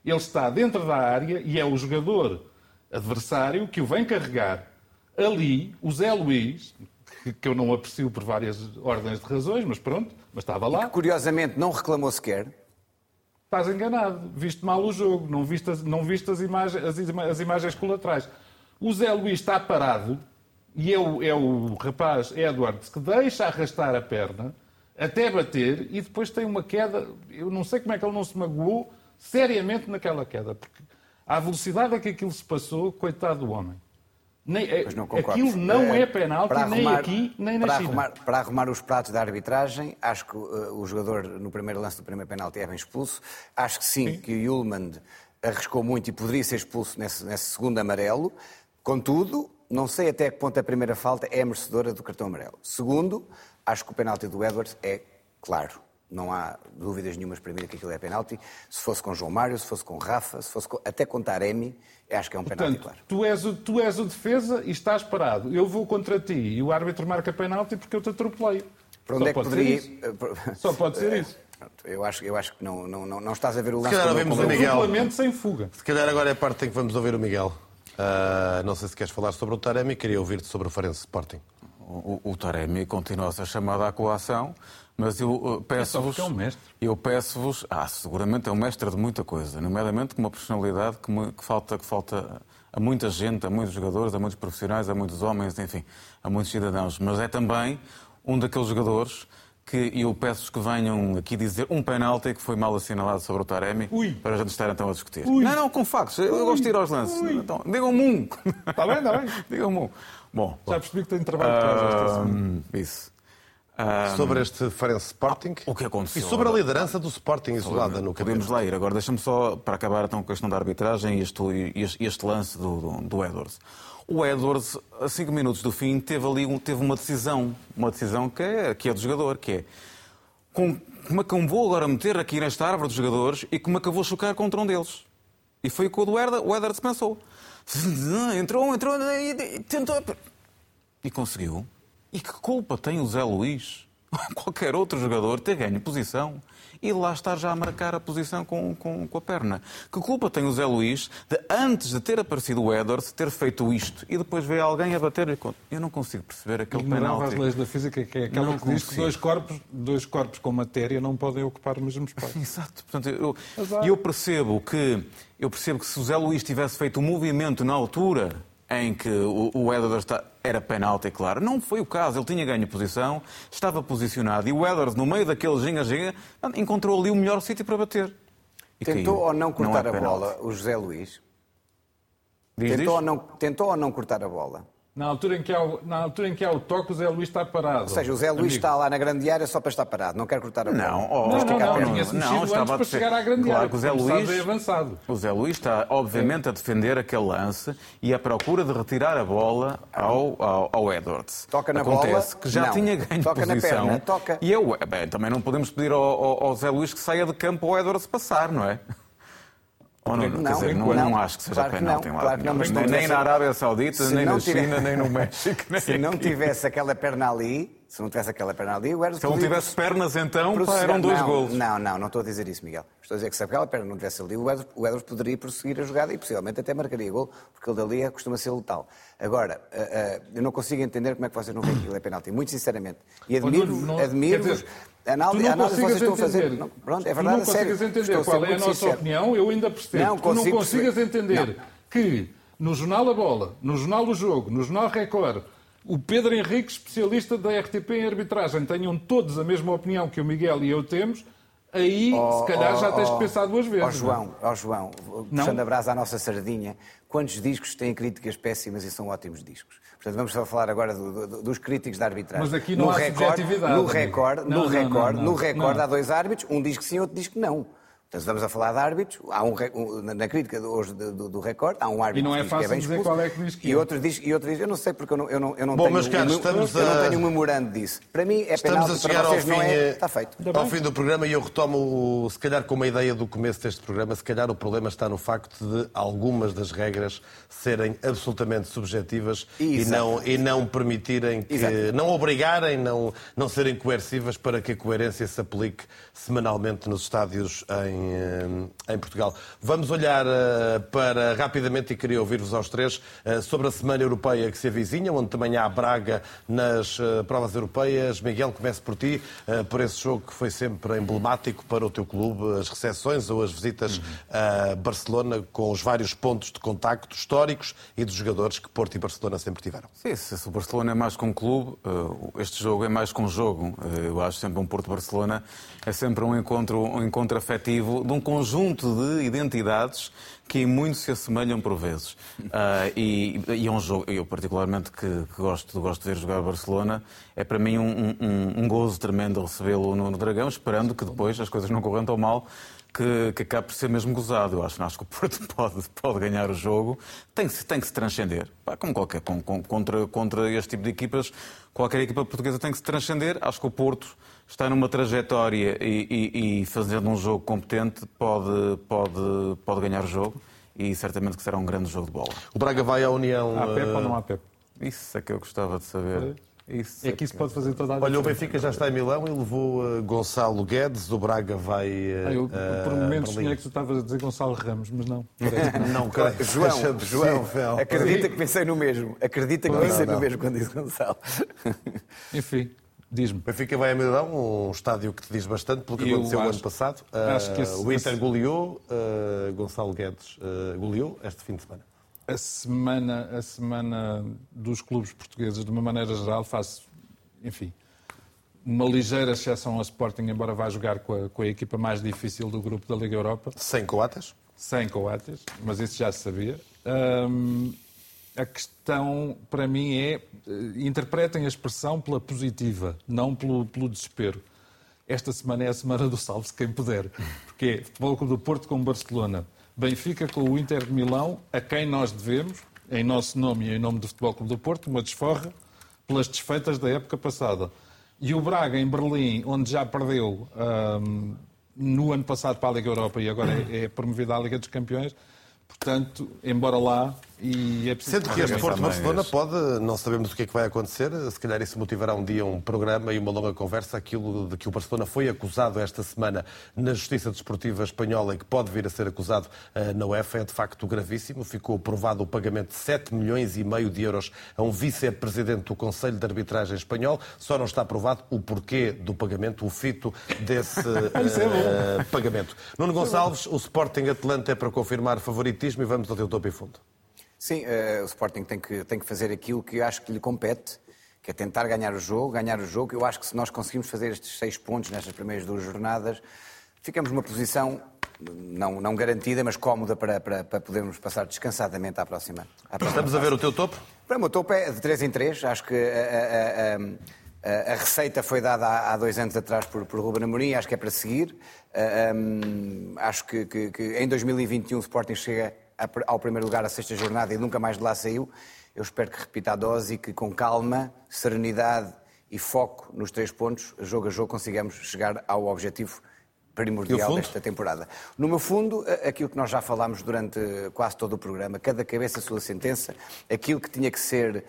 ele está dentro da área e é o jogador adversário que o vem carregar. Ali, o Zé Luís, que eu não aprecio por várias ordens de razões, mas pronto, mas estava lá. E que, curiosamente não reclamou sequer. Estás enganado, viste mal o jogo, não viste, as, não viste as, imagens, as, as imagens colaterais. O Zé Luís está parado e é o, é o rapaz Edwards que deixa arrastar a perna até bater e depois tem uma queda. Eu não sei como é que ele não se magoou seriamente naquela queda, porque à velocidade a que aquilo se passou, coitado do homem. Nem, é, não aquilo não é, é penalti arrumar, nem aqui, nem na para China. Arrumar, para arrumar os pratos da arbitragem, acho que uh, o jogador no primeiro lance do primeiro penalti é bem expulso. Acho que sim, sim. que o Yulman arriscou muito e poderia ser expulso nesse, nesse segundo amarelo. Contudo, não sei até que ponto a primeira falta é merecedora do cartão amarelo. Segundo, acho que o penalti do Edwards é claro. Não há dúvidas nenhumas para mim que aquilo é penalti. Se fosse com João Mário, se fosse com Rafa, se fosse com... até com Taremi, acho que é um penalti claro. Tu és, o, tu és o defesa e estás parado. Eu vou contra ti e o árbitro marca penalti porque eu te atropelei. Para onde Só é que poderia... Só pode ser isso. Eu acho, eu acho que não, não, não, não estás a ver o lance. Se calhar ouvimos o Miguel. sem fuga. Se calhar agora é a parte em que vamos ouvir o Miguel. Uh, não sei se queres falar sobre o Taremi, queria ouvir-te sobre o Farense Sporting. O, o, Taremi continua a ser chamado à coação mas eu uh, peço-vos. É um mestre. Eu peço-vos. Ah, seguramente é um mestre de muita coisa, nomeadamente com uma personalidade que, que, falta, que falta a muita gente, a muitos jogadores, a muitos profissionais, a muitos homens, enfim, a muitos cidadãos. Mas é também um daqueles jogadores que eu peço que venham aqui dizer um penalti que foi mal assinalado sobre o Taremi Ui. para a gente estar então a discutir. Ui. Não, não, com factos. Eu Ui. gosto de ir aos lances. Então, digam-me um. Está bem, está bem. digam-me um. Bom, Já percebi que tenho trabalho de casa esta semana. Isso. Um, sobre este Farense Sporting o que aconteceu, e sobre a liderança do Sporting isolada no campeonato. Podemos lá ir. Agora deixa-me só, para acabar então, com a questão da arbitragem e este, este, este, lance do, do, do, Edwards. O Edwards, a 5 minutos do fim, teve ali teve uma decisão, uma decisão que é, que é do jogador, que é com, como é que eu vou agora meter aqui nesta árvore dos jogadores e como é que eu vou chocar contra um deles? E foi o que o Edwards pensou. Entrou, entrou e tentou... E conseguiu. E que culpa tem o Zé Luís? Qualquer outro jogador ter ganho posição e lá estar já a marcar a posição com, com, com, a perna. Que culpa tem o Zé Luís de, antes de ter aparecido o Edwards, ter feito isto e depois ver alguém a bater? Eu não consigo perceber aquele penalti. as leis da física, que é aquela não que consigo. diz que dois corpos, dois corpos com matéria não podem ocupar o mesmo espaço. Exato. Portanto, eu, eu percebo que eu percebo que se o Zé Luís tivesse feito um movimento na altura em que o, o Edwards era penalti, claro. Não foi o caso. Ele tinha ganho posição, estava posicionado e o Edwards, no meio daquele ginga-ginga, encontrou ali o melhor sítio para bater. E tentou caiu. ou não cortar não é a bola o José Luís? Diz, tentou, diz? Ou não, tentou ou não cortar a bola? Na altura, em que há o, na altura em que há o toque, o Zé Luís está parado. Ou seja, o Zé Luís amigo. está lá na grande área só para estar parado, não quer cortar a bola. Não, oh, não, não, não, não, tinha-se não, estava para chegar à grande claro área, que o Zé Luís, é avançado. O Zé Luís está, obviamente, a defender aquele lance e à procura de retirar a bola ao, ao, ao Edwards. Toca na Acontece bola. Acontece que já não. tinha ganho toca posição. Na perna, toca. E eu, bem, também não podemos pedir ao, ao, ao Zé Luís que saia de campo ao Edwards passar, não é? Ou não, não, dizer, não, não, acho que seja claro penalti. Não, claro não, nem, nem na Arábia Saudita, nem na China, nem no México. Nem se não tivesse aquela perna ali, se não tivesse aquela perna ali, o Eros Se não tivesse pernas, então, pá, eram dois não, golos. Não, não, não estou a dizer isso, Miguel. Estou a dizer que se aquela perna não tivesse ali, o Edwards poderia prosseguir a jogada e possivelmente até marcaria gol, porque ele dali é, costuma ser letal. Agora, uh, uh, eu não consigo entender como é que vocês não veem que aquilo é penalti, muito sinceramente. E admiro-vos, admiro a análise, a análise que vocês estão a fazer. Não, pronto, é verdade, tu não consigas entender qual é a nossa sincero. opinião, eu ainda percebo. Não, tu não consigas entender não. que no Jornal A Bola, no Jornal O Jogo, no Jornal Record, o Pedro Henrique, especialista da RTP em arbitragem, tenham todos a mesma opinião que o Miguel e eu temos, aí oh, se calhar oh, já tens oh, de pensar duas vezes. Ó oh, João, ó oh, João, puxando a brasa à nossa sardinha, quantos discos têm críticas péssimas e são ótimos discos? Portanto, vamos só falar agora do, do, dos críticos da arbitragem. Mas aqui não no há recorde, No recorde, no recorde, no recorde há dois árbitros, um diz que sim, outro diz que não. Estamos a falar de árbitros, há um, na crítica hoje do, do, do recorde, há um árbitro e não é que, fácil que é bem expulso, qual é que diz que e é. outro diz, e outro diz, eu não sei porque eu não, eu não, eu não Bom, tenho, meus caros, eu, estamos eu a... não tenho um memorando disso. Para mim é Estamos penal, a chegar para ao vocês fim, não é, eh, está feito. ao fim do programa e eu retomo, se calhar com uma ideia do começo deste programa, se calhar o problema está no facto de algumas das regras serem absolutamente subjetivas e não, e não permitirem que, Exato. não obrigarem, não, não serem coercivas para que a coerência se aplique semanalmente nos estádios em, eh, em Portugal. Vamos olhar eh, para, rapidamente, e queria ouvir-vos aos três, eh, sobre a Semana Europeia que se avizinha, onde também há Braga nas provas europeias. Miguel, começo por ti, por esse jogo que foi sempre emblemático para o teu clube, as recepções ou as visitas a Barcelona, com os vários pontos de contacto históricos e dos jogadores que Porto e Barcelona sempre tiveram. Sim, se o Barcelona é mais que um clube, este jogo é mais que um jogo. Eu acho sempre um Porto-Barcelona é sempre um encontro, um encontro afetivo de um conjunto de identidades que em muito se assemelham por vezes. Uh, e, e, é um jogo, eu particularmente que, que, gosto, gosto de ver jogar Barcelona, é para mim um, um, um gozo tremendo recebê-lo no, no Dragão, esperando que depois as coisas não corram tão mal que, que acabe por ser mesmo gozado. Eu acho, acho que o Porto pode, pode ganhar o jogo, tem que, tem que se transcender. Pá, como qualquer, com, com, contra, contra este tipo de equipas, qualquer equipa portuguesa tem que se transcender. Acho que o Porto está numa trajetória e, e, e, fazendo um jogo competente pode, pode, pode ganhar o jogo e certamente que será um grande jogo de bola. O Braga vai à União. Há Pepe ou não há Pepe? Isso é que eu gostava de saber. Isso é que isso pode fazer toda a Olha, o Benfica já está em Milão e levou uh, Gonçalo Guedes, o Braga vai. Uh, ah, eu, por momentos sonhei que tu estavas a dizer Gonçalo Ramos, mas não. não, creio. João, João, acredita que pensei no mesmo. Acredita que pensei no mesmo quando disse Gonçalo. Enfim. Diz-me. O Benfica vai a Milão, um estádio que te diz bastante pelo que eu aconteceu o ano passado. Acho que esse, o Inter goleou, uh, Gonçalo Guedes uh, goleou este fim de semana. A semana, a semana dos clubes portugueses, de uma maneira geral, faço, enfim, uma ligeira exceção ao Sporting, embora vá jogar com a, com a equipa mais difícil do grupo da Liga Europa. Sem coatas? Sem coatas, mas isso já se sabia. Um, a questão, para mim, é interpretem a expressão pela positiva, não pelo, pelo desespero. Esta semana é a semana do salve-se quem puder. Porque é Futebol Clube do Porto com Barcelona, Benfica com o Inter de Milão, a quem nós devemos, em nosso nome e em nome do Futebol Clube do Porto, uma desforra pelas desfeitas da época passada. E o Braga em Berlim, onde já perdeu um, no ano passado para a Liga Europa e agora é, é promovido à Liga dos Campeões, Portanto, embora lá, e é preciso... Sendo que este Porto Barcelona pode, não sabemos o que é que vai acontecer, se calhar isso motivará um dia um programa e uma longa conversa, aquilo de que o Barcelona foi acusado esta semana na Justiça Desportiva Espanhola e que pode vir a ser acusado uh, na UEFA, é de facto gravíssimo. Ficou aprovado o pagamento de 7 milhões e meio de euros a um vice-presidente do Conselho de Arbitragem Espanhol. Só não está aprovado o porquê do pagamento, o fito desse uh, pagamento. Nuno Gonçalves, o Sporting Atlanta é para confirmar favoritismo e vamos ao teu topo e fundo. Sim, uh, o Sporting tem que, tem que fazer aquilo que eu acho que lhe compete, que é tentar ganhar o jogo, ganhar o jogo. Eu acho que se nós conseguimos fazer estes seis pontos nestas primeiras duas jornadas, ficamos numa posição não, não garantida, mas cómoda para, para, para podermos passar descansadamente à próxima. À próxima Estamos fase. a ver o teu topo? Para o meu topo é de 3 em 3. Acho que a, a, a, a receita foi dada há, há, dois anos atrás por, por Ruben Amorim, acho que é para seguir. Um, acho que, que, que em 2021 o Sporting chega ao primeiro lugar a sexta jornada e nunca mais de lá saiu. Eu espero que repita a dose e que com calma, serenidade e foco nos três pontos, jogo a jogo, consigamos chegar ao objetivo primordial desta temporada. No meu fundo, aquilo que nós já falámos durante quase todo o programa, cada cabeça a sua sentença, aquilo que tinha que ser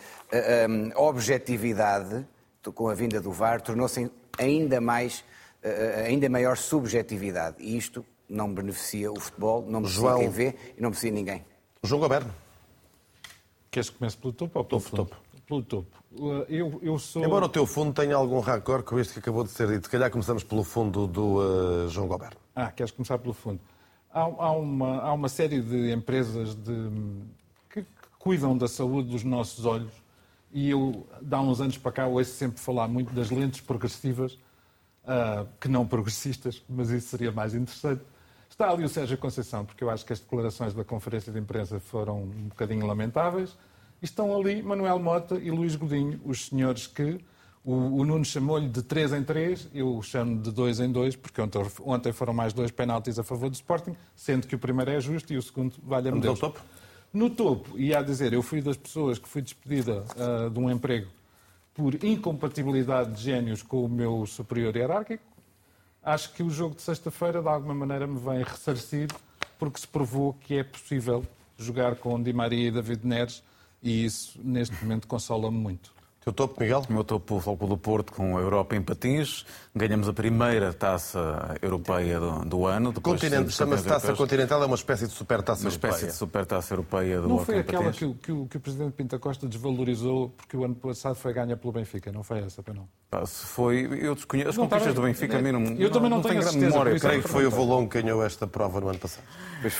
um, objetividade, com a vinda do VAR, tornou-se ainda mais, ainda maior subjetividade. E isto não beneficia o futebol, não beneficia João... quem vê e não beneficia ninguém. João Goberno. Queres que comece pelo topo ou pelo topo, topo? Pelo topo. Uh, eu, eu sou... Embora o teu fundo tenha algum raccord com este que acabou de ser dito, se calhar começamos pelo fundo do uh, João Goberno. Ah, queres começar pelo fundo? Há, há, uma, há uma série de empresas de, que, que cuidam da saúde dos nossos olhos e eu, há uns anos para cá, ouço sempre falar muito das lentes progressivas, uh, que não progressistas, mas isso seria mais interessante. Está ali o Sérgio Conceição, porque eu acho que as declarações da conferência de imprensa foram um bocadinho lamentáveis. E estão ali Manuel Mota e Luís Godinho, os senhores que O, o Nuno chamou-lhe de 3 em 3, eu chamo de 2 em 2, porque ontem, ontem foram mais dois penaltis a favor do Sporting, sendo que o primeiro é justo e o segundo valha-me Deus. topo? No topo, e a dizer, eu fui das pessoas que fui despedida uh, de um emprego por incompatibilidade de génios com o meu superior hierárquico, acho que o jogo de sexta-feira, de alguma maneira, me vem ressarcir, porque se provou que é possível jogar com Di Maria e David Neres, e isso, neste momento, consola-me muito. Teu topo, Miguel? O meu topo, o Foco do Porto com a Europa em patins. Ganhamos a primeira taça europeia do, do ano. Continente, chama-se taça continental, é uma espécie de super taça europeia. Uma espécie de super taça europeia do Não foi aquela que, que, que, o Presidente Pinta Costa desvalorizou porque o ano passado foi ganha pelo Benfica, não foi essa, para não? se foi, eu desconheço. As conquistas do Benfica, a mim não Eu também não, não tenho, tenho grande memória. Creio que foi o Volon que ganhou esta prova no ano passado.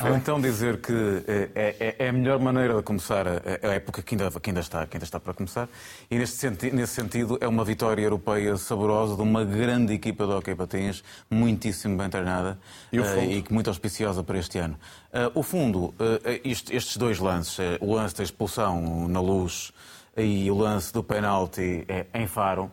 Ou então dizer que é, é, é, a melhor maneira de começar a, a época que ainda, que, ainda está, que ainda está para começar. E nesse, senti nesse sentido é uma vitória europeia saborosa de uma grande equipa de hockey patins, muitíssimo bem treinada e, uh, e muito auspiciosa para este ano. Uh, o fundo, uh, isto, estes dois lances, o lance da expulsão na luz e o lance do penalti em Faro,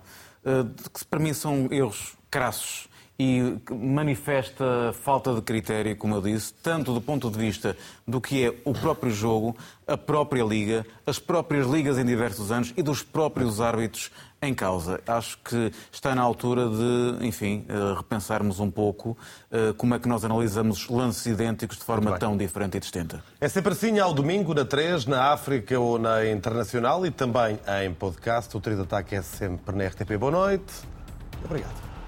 que para mim são erros crassos e manifesta falta de critério, como eu disse, tanto do ponto de vista do que é o próprio jogo, a própria liga, as próprias ligas em diversos anos e dos próprios árbitros em causa. Acho que está na altura de, enfim, eh, repensarmos um pouco eh, como é que nós analisamos lances idênticos de forma tão diferente e distinta. É sempre assim ao domingo, na 3, na África ou na Internacional e também em podcast. O Trio de Ataque é sempre na RTP. Boa noite. Obrigado.